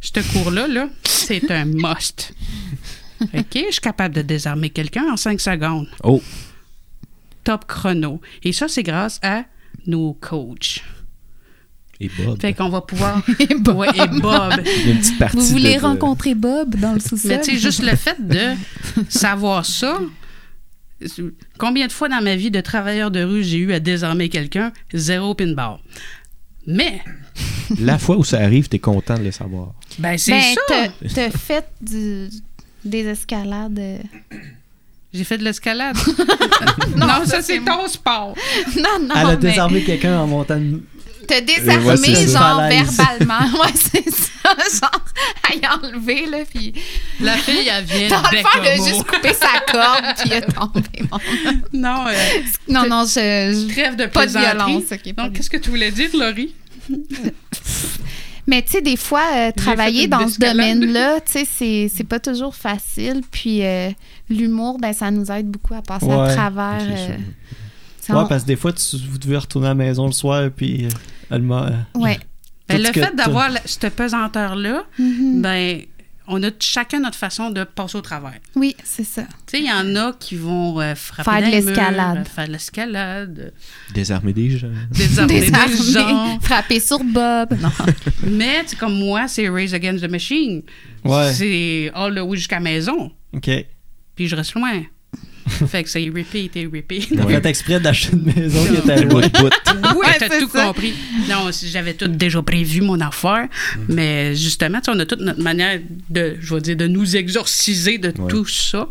ce cours-là, là, c'est un must. OK? Je suis capable de désarmer quelqu'un en cinq secondes. Oh, Top chrono. Et ça, c'est grâce à nos coachs. Et Bob. Fait qu'on va pouvoir. Et Bob. Ouais, et Bob. Il y a une petite partie Vous voulez de- rencontrer Bob dans le sous-sol? Mais tu sais, juste le fait de savoir ça. Combien de fois dans ma vie de travailleur de rue j'ai eu à désarmer quelqu'un? Zéro pinball. Mais, La fois où ça arrive, t'es content de le savoir. ben, c'est Ben, ça. t'as- fait du- des escalades. euh. J'ai fait de l'escalade. non, ça, c'est ton sport. Non, non, Elle a mais désarmé quelqu'un en montant une- Ouais, désarmé, c'est ça. genre, verbalement. Ouais, c'est ça. Genre, à y enlever, là, puis... La fille, elle vient Dans de le fond, elle a juste coupé sa corde, puis elle est tombée. Bon. Non, euh, Non, non, je... je- trêve de Pas de plaisanterie. violence, pas Donc, qu'est-ce que tu voulais dire, Laurie? Mais tu sais, des fois, euh, travailler dans ce domaine-là, tu sais, c'est- c'est pas toujours facile. Puis euh, l'humour, ben, ça nous aide beaucoup à passer à Ouais, travers. euh, Ouais, on- parce que des fois, tu, vous devez retourner à la maison le soir, puis euh, elle m'a. ouais. Ben, le fait d'avoir cette pesanteur-là, Mhm. ben, on a chacun notre façon de passer au travers. Oui, c'est ça. Tu sais, il y en a qui vont euh, frapper Faire de l'escalade. euh, faire de l'escalade, Désarmer des gens. désarmer des gens. frapper sur Bob. Non. Mais, tu comme moi, c'est Raise Against the Machine. Ouais. C'est all the way jusqu'à la maison. Ok. Puis je reste loin. fait que c'est repeat et repeat. T'as fait exprès d'acheter une maison qui était Bout, loin. bout. Oui, t'as tout ça. compris. Non, j'avais tout déjà prévu mon affaire, mais justement, tu sais, on a toute notre manière de, je vais dire, de nous exorciser de Ouais. tout ça.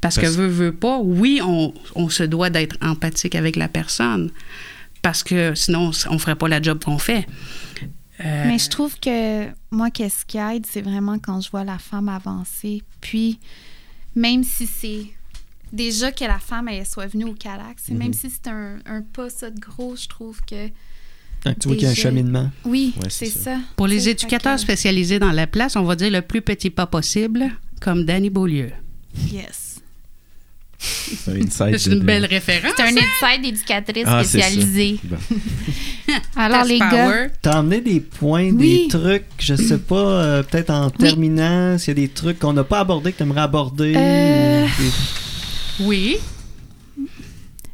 Parce que veut, veut pas, oui, on, on se doit d'être empathique avec la personne. Parce que sinon, on ferait pas la job qu'on fait. Euh, Mais je trouve que moi, qu'est-ce qui aide, c'est vraiment quand je vois la femme avancer. Puis, même si c'est déjà que la femme elle soit venue au Calax, Mhm. même si c'est un, un pas ça de gros, je trouve que Hein, tu vois qu'il y a un cheminement. oui, Ouais, c'est ça. ça. Pour les Tu éducateurs que- spécialisés dans la place, on va dire le plus petit pas possible, comme Danny Beaulieu. Yes. C'est un insight C'est de- une de- belle référence. C'est un inside d'éducatrice Ah, spécialisée. Bon. Alors, les gars. T'as emmené des points, Oui. des trucs, je sais pas, euh, peut-être en terminant, s'il y a des trucs qu'on n'a pas abordés que t'aimerais aborder. Euh, des- Oui.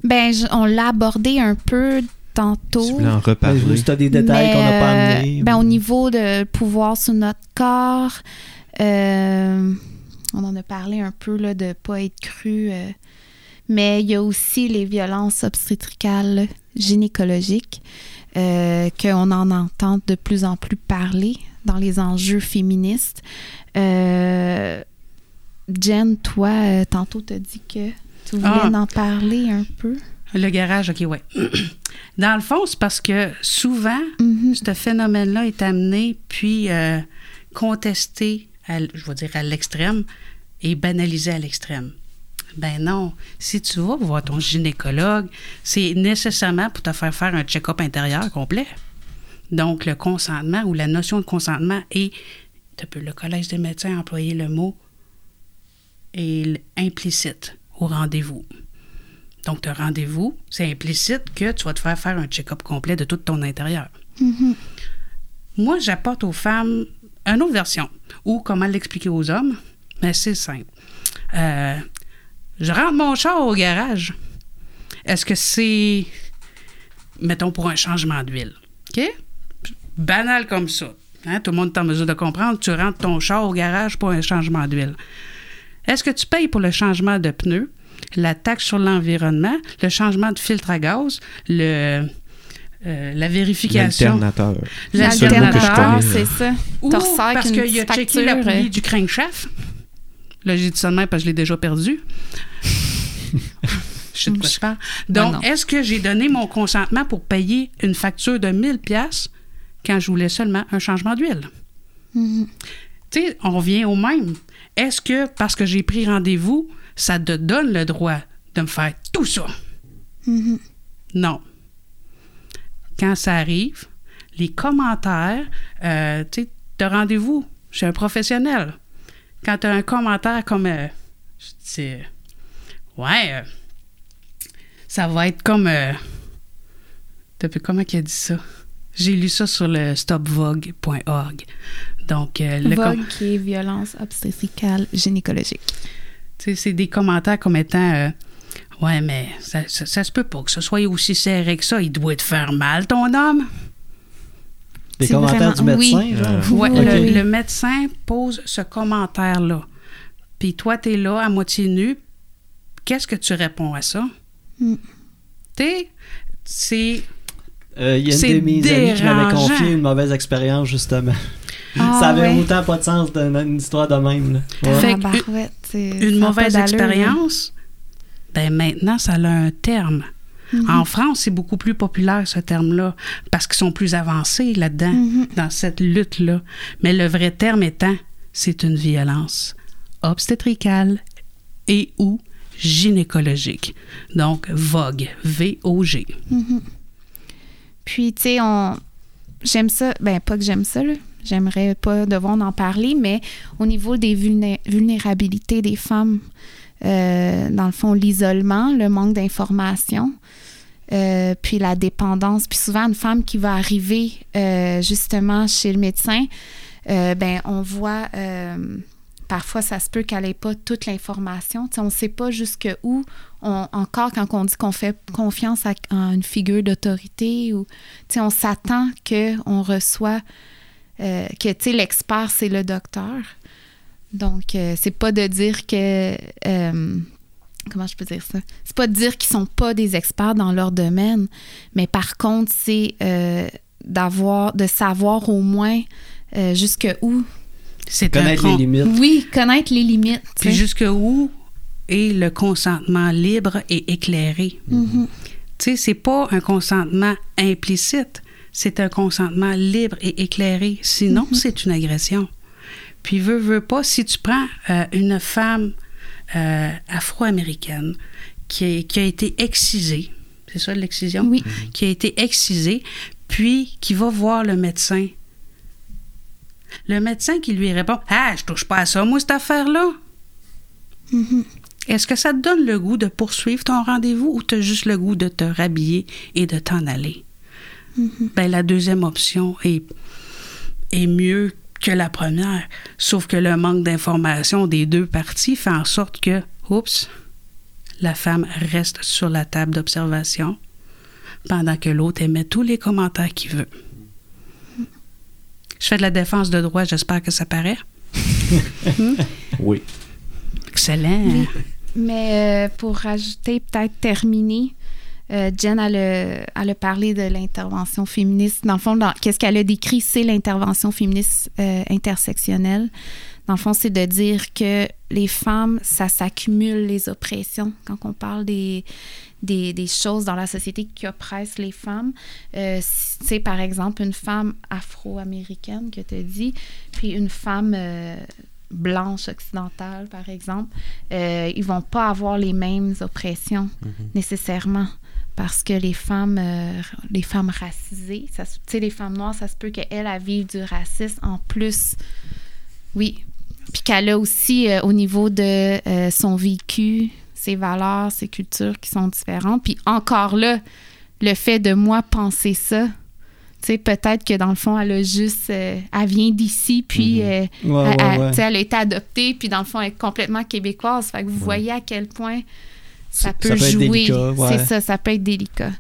ben, je- on l'a abordé un peu Tu tantôt. voulais en reparler. si t'as des détails qu'on n'a pas euh, amenés. ben, ou- au niveau de pouvoir sur notre corps, euh, on en a parlé un peu là, de pas être cru. euh, mais il y a aussi les violences obstétricales gynécologiques euh, qu'on en entend de plus en plus parler dans les enjeux féministes. Euh, Jen, toi, euh, tantôt, t'as dit que tu voulais Ah. en parler un peu. Le garage, OK, ouais. Dans le fond, c'est parce que souvent, Mhm. ce phénomène-là est amené puis euh, contesté, à je vais dire à l'extrême, et banalisé à l'extrême. Ben non. Si tu vas voir ton gynécologue, c'est nécessairement pour te faire faire un check-up intérieur complet. Donc, le consentement ou la notion de consentement est, tu peux, le Collège des médecins a employé le mot est implicite au rendez-vous. Donc, tu rendez-vous, c'est implicite que tu vas te faire faire un check-up complet de tout ton intérieur. Mhm. Moi, j'apporte aux femmes une autre version, ou comment l'expliquer aux hommes, mais c'est simple. Euh, je rentre mon char au garage. Est-ce que c'est, mettons, pour un changement d'huile? OK? Banal comme ça. Hein, Tout le monde est en mesure de comprendre. Tu rentres ton char au garage pour un changement d'huile. Est-ce que tu payes pour le changement de pneus, la taxe sur l'environnement, le changement de filtre à gaz, le, euh, la vérification? L'alternateur. L'alternateur, c'est ça. Ou parce qu'il a petite checké la facture, poulie euh. du crankshaft? Là, j'ai dit ça de même parce que je l'ai déjà perdu. Je sais de quoi je parle. Donc, est-ce que j'ai donné mon consentement pour payer une facture de 1000 pièces quand je voulais seulement un changement d'huile? Mhm. Tu sais, on revient au même. Est-ce que parce que j'ai pris rendez-vous, ça te donne le droit de me faire tout ça? Mhm. Non. Quand ça arrive, les commentaires, euh, tu sais, de rendez-vous chez un professionnel. Quand tu as un commentaire comme, euh, je dis, euh, ouais, euh, ça va être comme, depuis comment il a dit ça? J'ai lu ça sur le stopvogue.org. Donc, euh, le Vogue qui est violence obstétricale gynécologique. Tu sais, c'est des commentaires comme étant euh, Ouais, mais ça, ça, ça se peut pas que ce soit aussi serré que ça. Il doit te faire mal, ton homme. Les C'est commentaires du vraiment- médecin, oui. genre. Ouais, Oui, le, médecin pose ce commentaire-là. Puis toi, tu es là à moitié nu. Qu'est-ce que tu réponds à ça? Mm. Tu sais, c'est. Euh, Il y a une de mes amies qui m'avait confié une mauvaise expérience, justement. Ah, ça avait ouais. autant pas de sens d'une une histoire de même. là. Ouais. Fait Ah, que ça Une mauvaise expérience, ben maintenant, ça a un terme. Mhm. En France, c'est beaucoup plus populaire, ce terme-là, parce qu'ils sont plus avancés là-dedans, Mhm. dans cette lutte-là. Mais le vrai terme étant, c'est une violence obstétricale et ou gynécologique. Donc, VOG, V-O-G. Mhm. Puis, tu sais, on... j'aime ça. Ben, pas que j'aime ça, là. J'aimerais pas devoir en parler, mais au niveau des vulné- vulnérabilités des femmes, euh, dans le fond, l'isolement, le manque d'information, euh, puis la dépendance. Puis souvent, une femme qui va arriver euh, justement chez le médecin, ben, on voit... Parfois, ça se peut qu'elle n'ait pas toute l'information. On ne sait pas jusqu'où encore quand on dit qu'on fait confiance à, une figure d'autorité ou on s'attend qu'on reçoit euh, que tu sais, l'expert c'est le docteur donc euh, c'est pas de dire que euh, comment je peux dire ça? C'est pas de dire qu'ils sont pas des experts dans leur domaine mais par contre c'est euh, d'avoir de savoir au moins euh, jusqu'où C'est Connaître con- les limites. oui connaître les limites Puis jusqu'où est le consentement libre et éclairé? Mhm. Tu sais, c'est pas un consentement implicite, c'est un consentement libre et éclairé. Sinon, Mhm. c'est une agression. Puis, veux, veux pas, si tu prends euh, une femme euh, afro-américaine qui, a- qui a été excisée, c'est ça l'excision? oui Qui a été excisée, puis qui va voir le médecin. Le médecin qui lui répond Ah, je touche pas à ça, moi, cette affaire-là. Mhm. Est-ce que ça te donne le goût de poursuivre ton rendez-vous ou tu as juste le goût de te rhabiller et de t'en aller? Ben, la deuxième option est, est mieux que la première, sauf que le manque d'information des deux parties fait en sorte que, oups, la femme reste sur la table d'observation pendant que l'autre émet tous les commentaires qu'il veut. Je fais de la défense de droit, j'espère que ça paraît. Oui. Excellent. Oui. Mais euh, pour rajouter, peut-être terminer, euh, Jen, elle a, elle a parlé de l'intervention féministe. Dans le fond, qu'est-ce qu'elle a décrit, c'est l'intervention féministe euh, intersectionnelle. Dans le fond, c'est de dire que les femmes, ça s'accumule les oppressions. Quand on parle des, des, des choses dans la société qui oppressent les femmes, euh, sais, par exemple, une femme afro-américaine que tu dit, puis une femme euh, blanche occidentale, par exemple, euh, ils vont pas avoir les mêmes oppressions nécessairement parce que les femmes euh, les femmes racisées ça les femmes noires ça se peut qu'elles elles vivent du racisme en plus. Oui. Puis qu'elle a aussi euh, au niveau de euh, son vécu ses valeurs ses cultures qui sont différentes. Puis encore là le fait de moi penser ça tu sais peut-être que dans le fond elle a juste euh, elle vient d'ici puis Mhm. euh, Ouais, elle, ouais, elle a été adoptée, puis dans le fond, elle est complètement québécoise. Fait que vous voyez à quel point ça peut, ça peut être jouer. délicat, ouais. C'est ça, ça peut être délicat.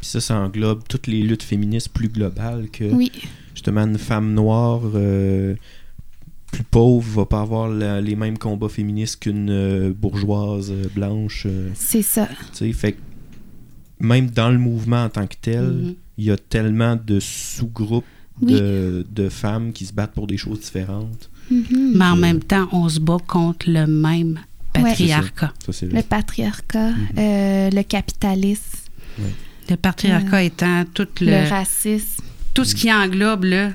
Puis ça, ça englobe toutes les luttes féministes plus globales que Oui, justement une femme noire euh, plus pauvre va pas avoir la- les mêmes combats féministes qu'une euh, bourgeoise euh, blanche. euh, c'est ça. tu sais, fait que même dans le mouvement en tant que tel, Mhm. il y a tellement de sous-groupes Oui. de, de femmes qui se battent pour des choses différentes. Mhm. Mais en Euh, même temps, on se bat contre le même patriarcat. Ça, c'est Le patriarcat, Mhm. euh, le capitalisme, Le patriarcat étant tout, le, le racisme. tout ce qui englobe le,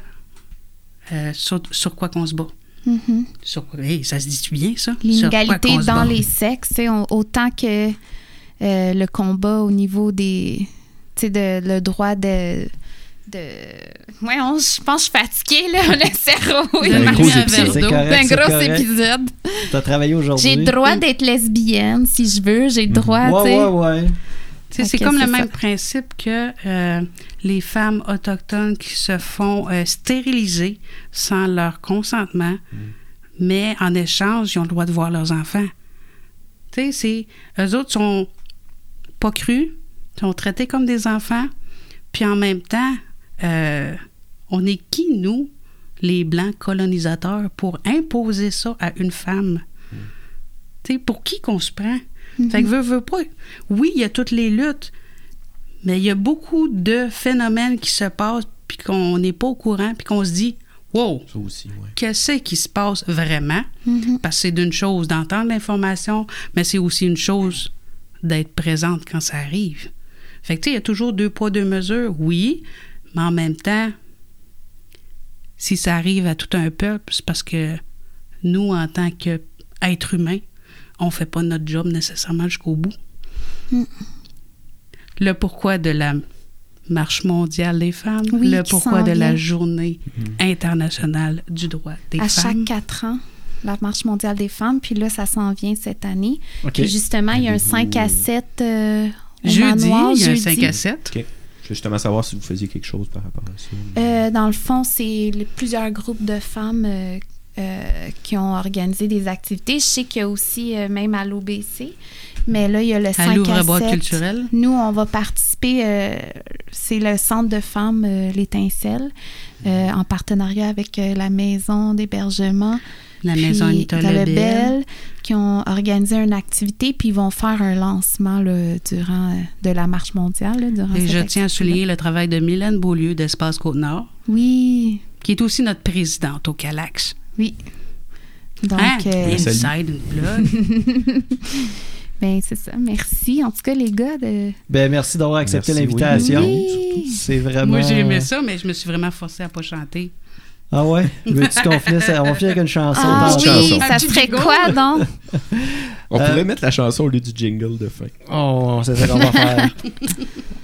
euh, sur, sur quoi qu'on se bat. Mhm. Sur quoi- hey, ça se dit bien, ça? L'inégalité dans les sexes, on- autant que euh, le combat au niveau des. Tu sais, de, le droit de. De... Ouais, on- je pense que je suis fatiguée, là, le cerveau. il un verre d'eau. gros correct. épisode. T'as travaillé aujourd'hui? J'ai le droit d'être lesbienne, si je veux. J'ai le droit, tu Ouais, sais. ouais, ouais. C'est comme le même ça. principe que euh, les femmes autochtones qui se font euh, stériliser sans leur consentement, mais en échange, ils ont le droit de voir leurs enfants. Tu sais, c'est... Eux autres sont pas crus, sont traités comme des enfants, puis en même temps, euh, on est qui, nous, les Blancs colonisateurs, pour imposer ça à une femme? Tu sais, pour qui qu'on se prend? Fait que veut, veut pas. Oui, il y a toutes les luttes, mais il y a beaucoup de phénomènes qui se passent puis qu'on n'est pas au courant puis qu'on se dit Wow, ouais. qu'est-ce qui se passe vraiment? Mhm. Parce que c'est d'une chose d'entendre l'information, mais c'est aussi une chose d'être présente quand ça arrive. Fait que tu sais, il y a toujours deux poids, deux mesures, oui, mais en même temps, si ça arrive à tout un peuple, c'est parce que nous, en tant qu'êtres humains, on fait pas notre job nécessairement jusqu'au bout. Mm. Le pourquoi de la marche mondiale des femmes, Oui, le pourquoi de la journée internationale du droit des à femmes. chaque quatre ans, la Marche mondiale des femmes. Puis là, ça s'en vient cette année. OK. Puis justement, il y a un Avez-vous- 5 à 7 euh, au Jeudi, manoir, il y a un jeudi. 5 à 7. OK. Je justement savoir si vous faisiez quelque chose par rapport à ça. Euh, dans le fond, c'est plusieurs groupes de femmes euh, qui ont organisé des activités. Je sais qu'il y a aussi, euh, même à l'OBC, mais là, il y a le 5 À à l'ouvre-boîte 7. culturelle. Nous, on va participer, euh, c'est le centre de femmes, euh, l'étincelle, euh, en partenariat avec euh, la maison d'hébergement. La puis maison Anita Lebel. Qui ont organisé une activité, puis ils vont faire un lancement là, durant euh, de la marche mondiale. là, durant Et cette je tiens à souligner le travail de Mylène Beaulieu d'Espace Côte-Nord, Oui, qui est aussi notre présidente au Calax. Oui. Donc, Hein? euh, Inside, plug. ben, c'est ça. Merci. En tout cas, les gars, de... Ben, merci d'avoir accepté oui. l'invitation. Oui. C'est vraiment. Moi, j'ai aimé ça, mais je me suis vraiment forcée à pas chanter. Ah ouais? Veux-tu qu'on finisse? On va finir avec une chanson. Ah oui, chanson. ça serait quoi, donc? On Euh, pourrait mettre la chanson au lieu du jingle de fin. Oh, c'est ça qu'on va faire.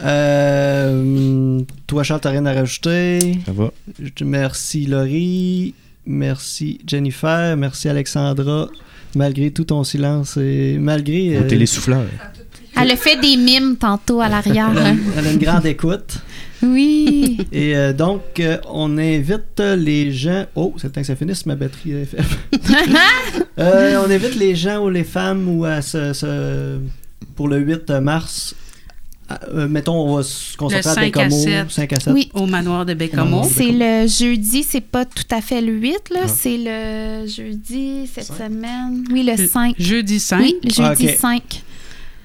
Euh, toi, Charles, t'as rien à rajouter? Ça va? Je- Merci Laurie, merci Jennifer, merci Alexandra, malgré tout ton silence et malgré... Euh, télésouffleur. Elle a fait des mimes tantôt à l'arrière. elle, a, elle a une grande écoute. Oui. Et euh, donc, euh, on invite les gens... Oh, c'est le temps que ça finisse, ma batterie est faible. Euh, on invite les gens ou les femmes ou à se- pour le 8 mars... à- euh, mettons, on va se concentrer à 5 à Bécamo, 7. 5 à 7. Oui. Au manoir de Bécamo. C'est le jeudi, c'est pas tout à fait le 8, là. Ah. C'est le jeudi cette Cinq. semaine. Oui, le 5. Jeudi 5. Oui, le jeudi Ah, ok. 5.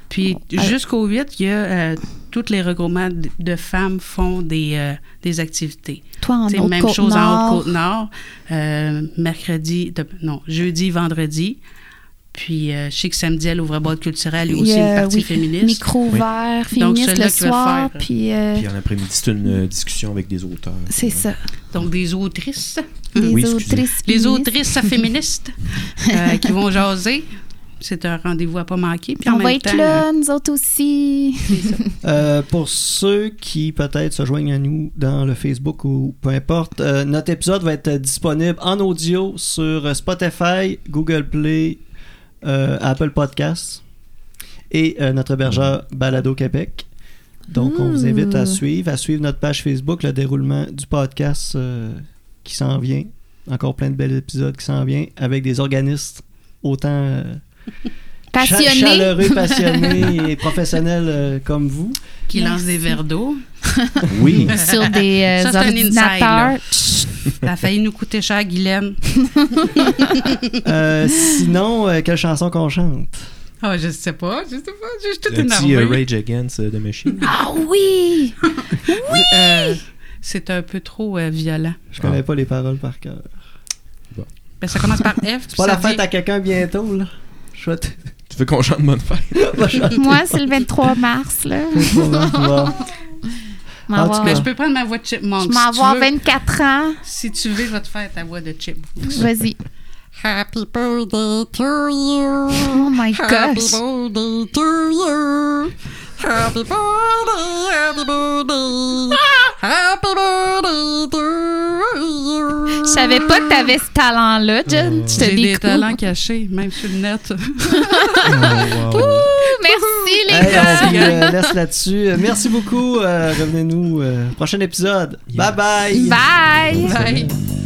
Puis Ah. jusqu'au 8, il y a euh, tous les regroupements de, femmes font des, euh, des activités. Toi, en C'est haute même chose en Côte-Nord. Haute-Côte-Nord. euh, mercredi, de- non, jeudi, vendredi. Puis euh, je sais que samedi, à l'ouvre-boîte culturelle, il y a aussi une a, partie oui, féministe. Micro ouvert, Donc, féministe le soir, faire, puis euh, Puis en après-midi, c'est une euh, discussion avec des auteurs. c'est ça. Donc des autrices. Les Oui, excusez. autrices Les autrices féministes euh, qui vont jaser. C'est un rendez-vous à pas manquer. Puis On va être temps, là, nous autres aussi. c'est ça. Euh, pour ceux qui peut-être se joignent à nous dans le Facebook ou peu importe, euh, notre épisode va être disponible en audio sur Spotify, Google Play, euh, Apple Podcasts et euh, notre hébergeur Balado Québec. Donc, on vous invite à Ouh. suivre, à suivre notre page Facebook, le déroulement du podcast euh, qui s'en vient. Encore plein de bels épisodes qui s'en viennent avec des organistes autant euh, cha- Passionné. chaleureux, passionnés et professionnels euh, comme vous. Qui Merci. lance des verres d'eau. Oui. sur des euh, Ça, ordinateurs. Chut. Ça a failli nous coûter cher, Guylaine. Euh, sinon, euh, quelle chanson qu'on chante? Ah, je sais pas, je sais pas, je suis toute Un petit énervée. Rage Against the Machine. Ah oui! Euh, c'est un peu trop euh, violent. Je connais Ah. pas les paroles par cœur. Ben, ça commence par F. C'est pas la fête à quelqu'un bientôt, là? Chouette. Tu veux qu'on chante bonne fête? Moi, c'est le 23 mars, là. Je Mais peux prendre ma voix de chipmunk. je si m'en tu vais à veux. 24 ans. Si tu veux, je vais te faire ta voix de chipmunk. Vas-y. Happy birthday to you. Oh my Happy gosh. birthday to you. Happy birthday, happy birthday. Happy birthday to you. Je savais pas que t'avais ce talent-là, Jen. Je te J'ai des découvre. talents cachés, même sur le net. Oh, wow. Merci, les Hey, gars. on vous euh, laisse là-dessus. Euh, Merci beaucoup. Euh, Revenez-nous. euh, prochain épisode. Bye bye. Bye. Bye.